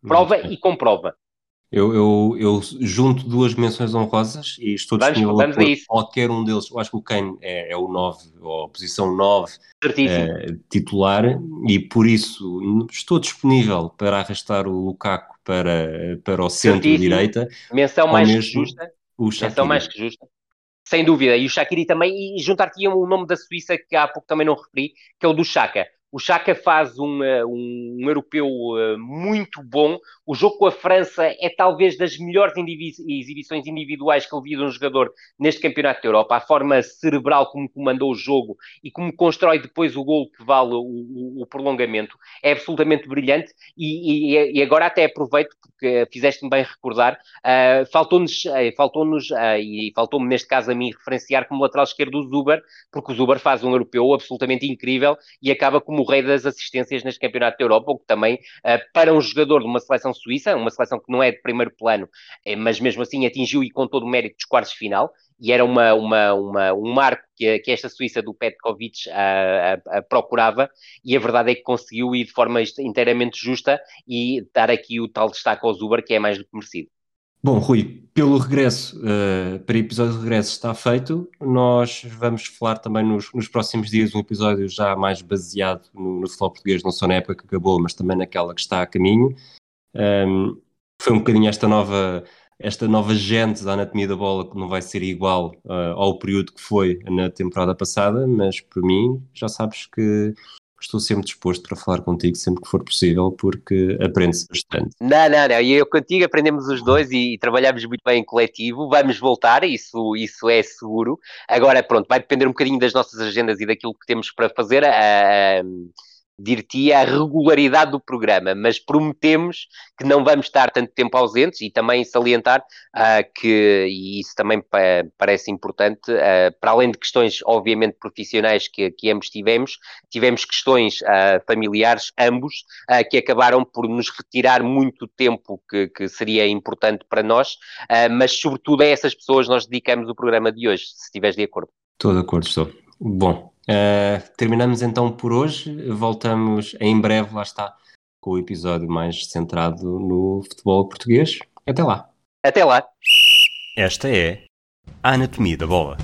Prova e comprova.
Eu, eu, eu, junto duas menções honrosas e estou disponível vamos, a qualquer um deles. Eu acho que o Kane é, é o 9, ou a posição 9 é, titular, e por isso estou disponível para arrastar o Lukaku para, para o centro-direita.
Menção mais que justa. Menção mais que justa. Sem dúvida. E o Shaqiri também. E juntar-te o nome da Suíça que há pouco também não referi, que é o do Chaka. O Chaka faz um, eh, um, um, europeu eh, muito bom. O jogo com a França é talvez das melhores exibições individuais que eu vi de um jogador neste Campeonato da Europa. A forma cerebral como comandou o jogo e como constrói depois o gol que vale o, o, o prolongamento é absolutamente brilhante. E, e, e, agora até aproveito, porque fizeste-me bem recordar, uh, faltou-nos, uh, faltou-nos e faltou-me neste caso a mim referenciar como lateral esquerdo o Zuber, porque o Zuber faz um europeu absolutamente incrível e acaba como rei das assistências neste Campeonato da Europa, o que também, uh, para um jogador de uma seleção suíça, uma seleção que não é de primeiro plano, é, mas mesmo assim atingiu e com todo o mérito dos quartos de final, e era uma, uma, uma, um marco que, que esta Suíça do Petkovic uh, uh, procurava, e a verdade é que conseguiu ir de forma inteiramente justa e dar aqui o tal destaque ao Zuber, que é mais do que merecido.
Bom, Rui, pelo regresso, uh, para episódio de regresso está feito. Nós vamos falar também nos, nos próximos dias um episódio já mais baseado no, no, futebol português, não só na época que acabou, mas também naquela que está a caminho. Um, ehm, foi um bocadinho esta nova, esta nova gente da anatomia da bola que não vai ser igual uh, ao período que foi na temporada passada, mas por mim já sabes que estou sempre disposto para falar contigo sempre que for possível, porque aprende-se bastante.
Não, não, não, eu contigo aprendemos os dois e, e, trabalhamos muito bem em coletivo, vamos voltar, isso, isso é seguro. Agora, pronto, vai depender um bocadinho das nossas agendas e daquilo que temos para fazer. Uh, dir-te a regularidade do programa, mas prometemos que não vamos estar tanto tempo ausentes e também salientar uh, que, e isso também pa parece importante, uh, para além de questões obviamente profissionais que, que ambos tivemos, tivemos questões uh, familiares, ambos, que acabaram por nos retirar muito tempo que, que seria importante para nós, mas sobretudo a essas pessoas nós dedicamos o programa de hoje, se estiveres de acordo.
Estou de acordo, estou. Bom, Uh, terminamos então por hoje. Voltamos em breve, lá está, com o episódio mais centrado no futebol português. Até lá.
Até lá.
Esta é a Anatomia da Bola.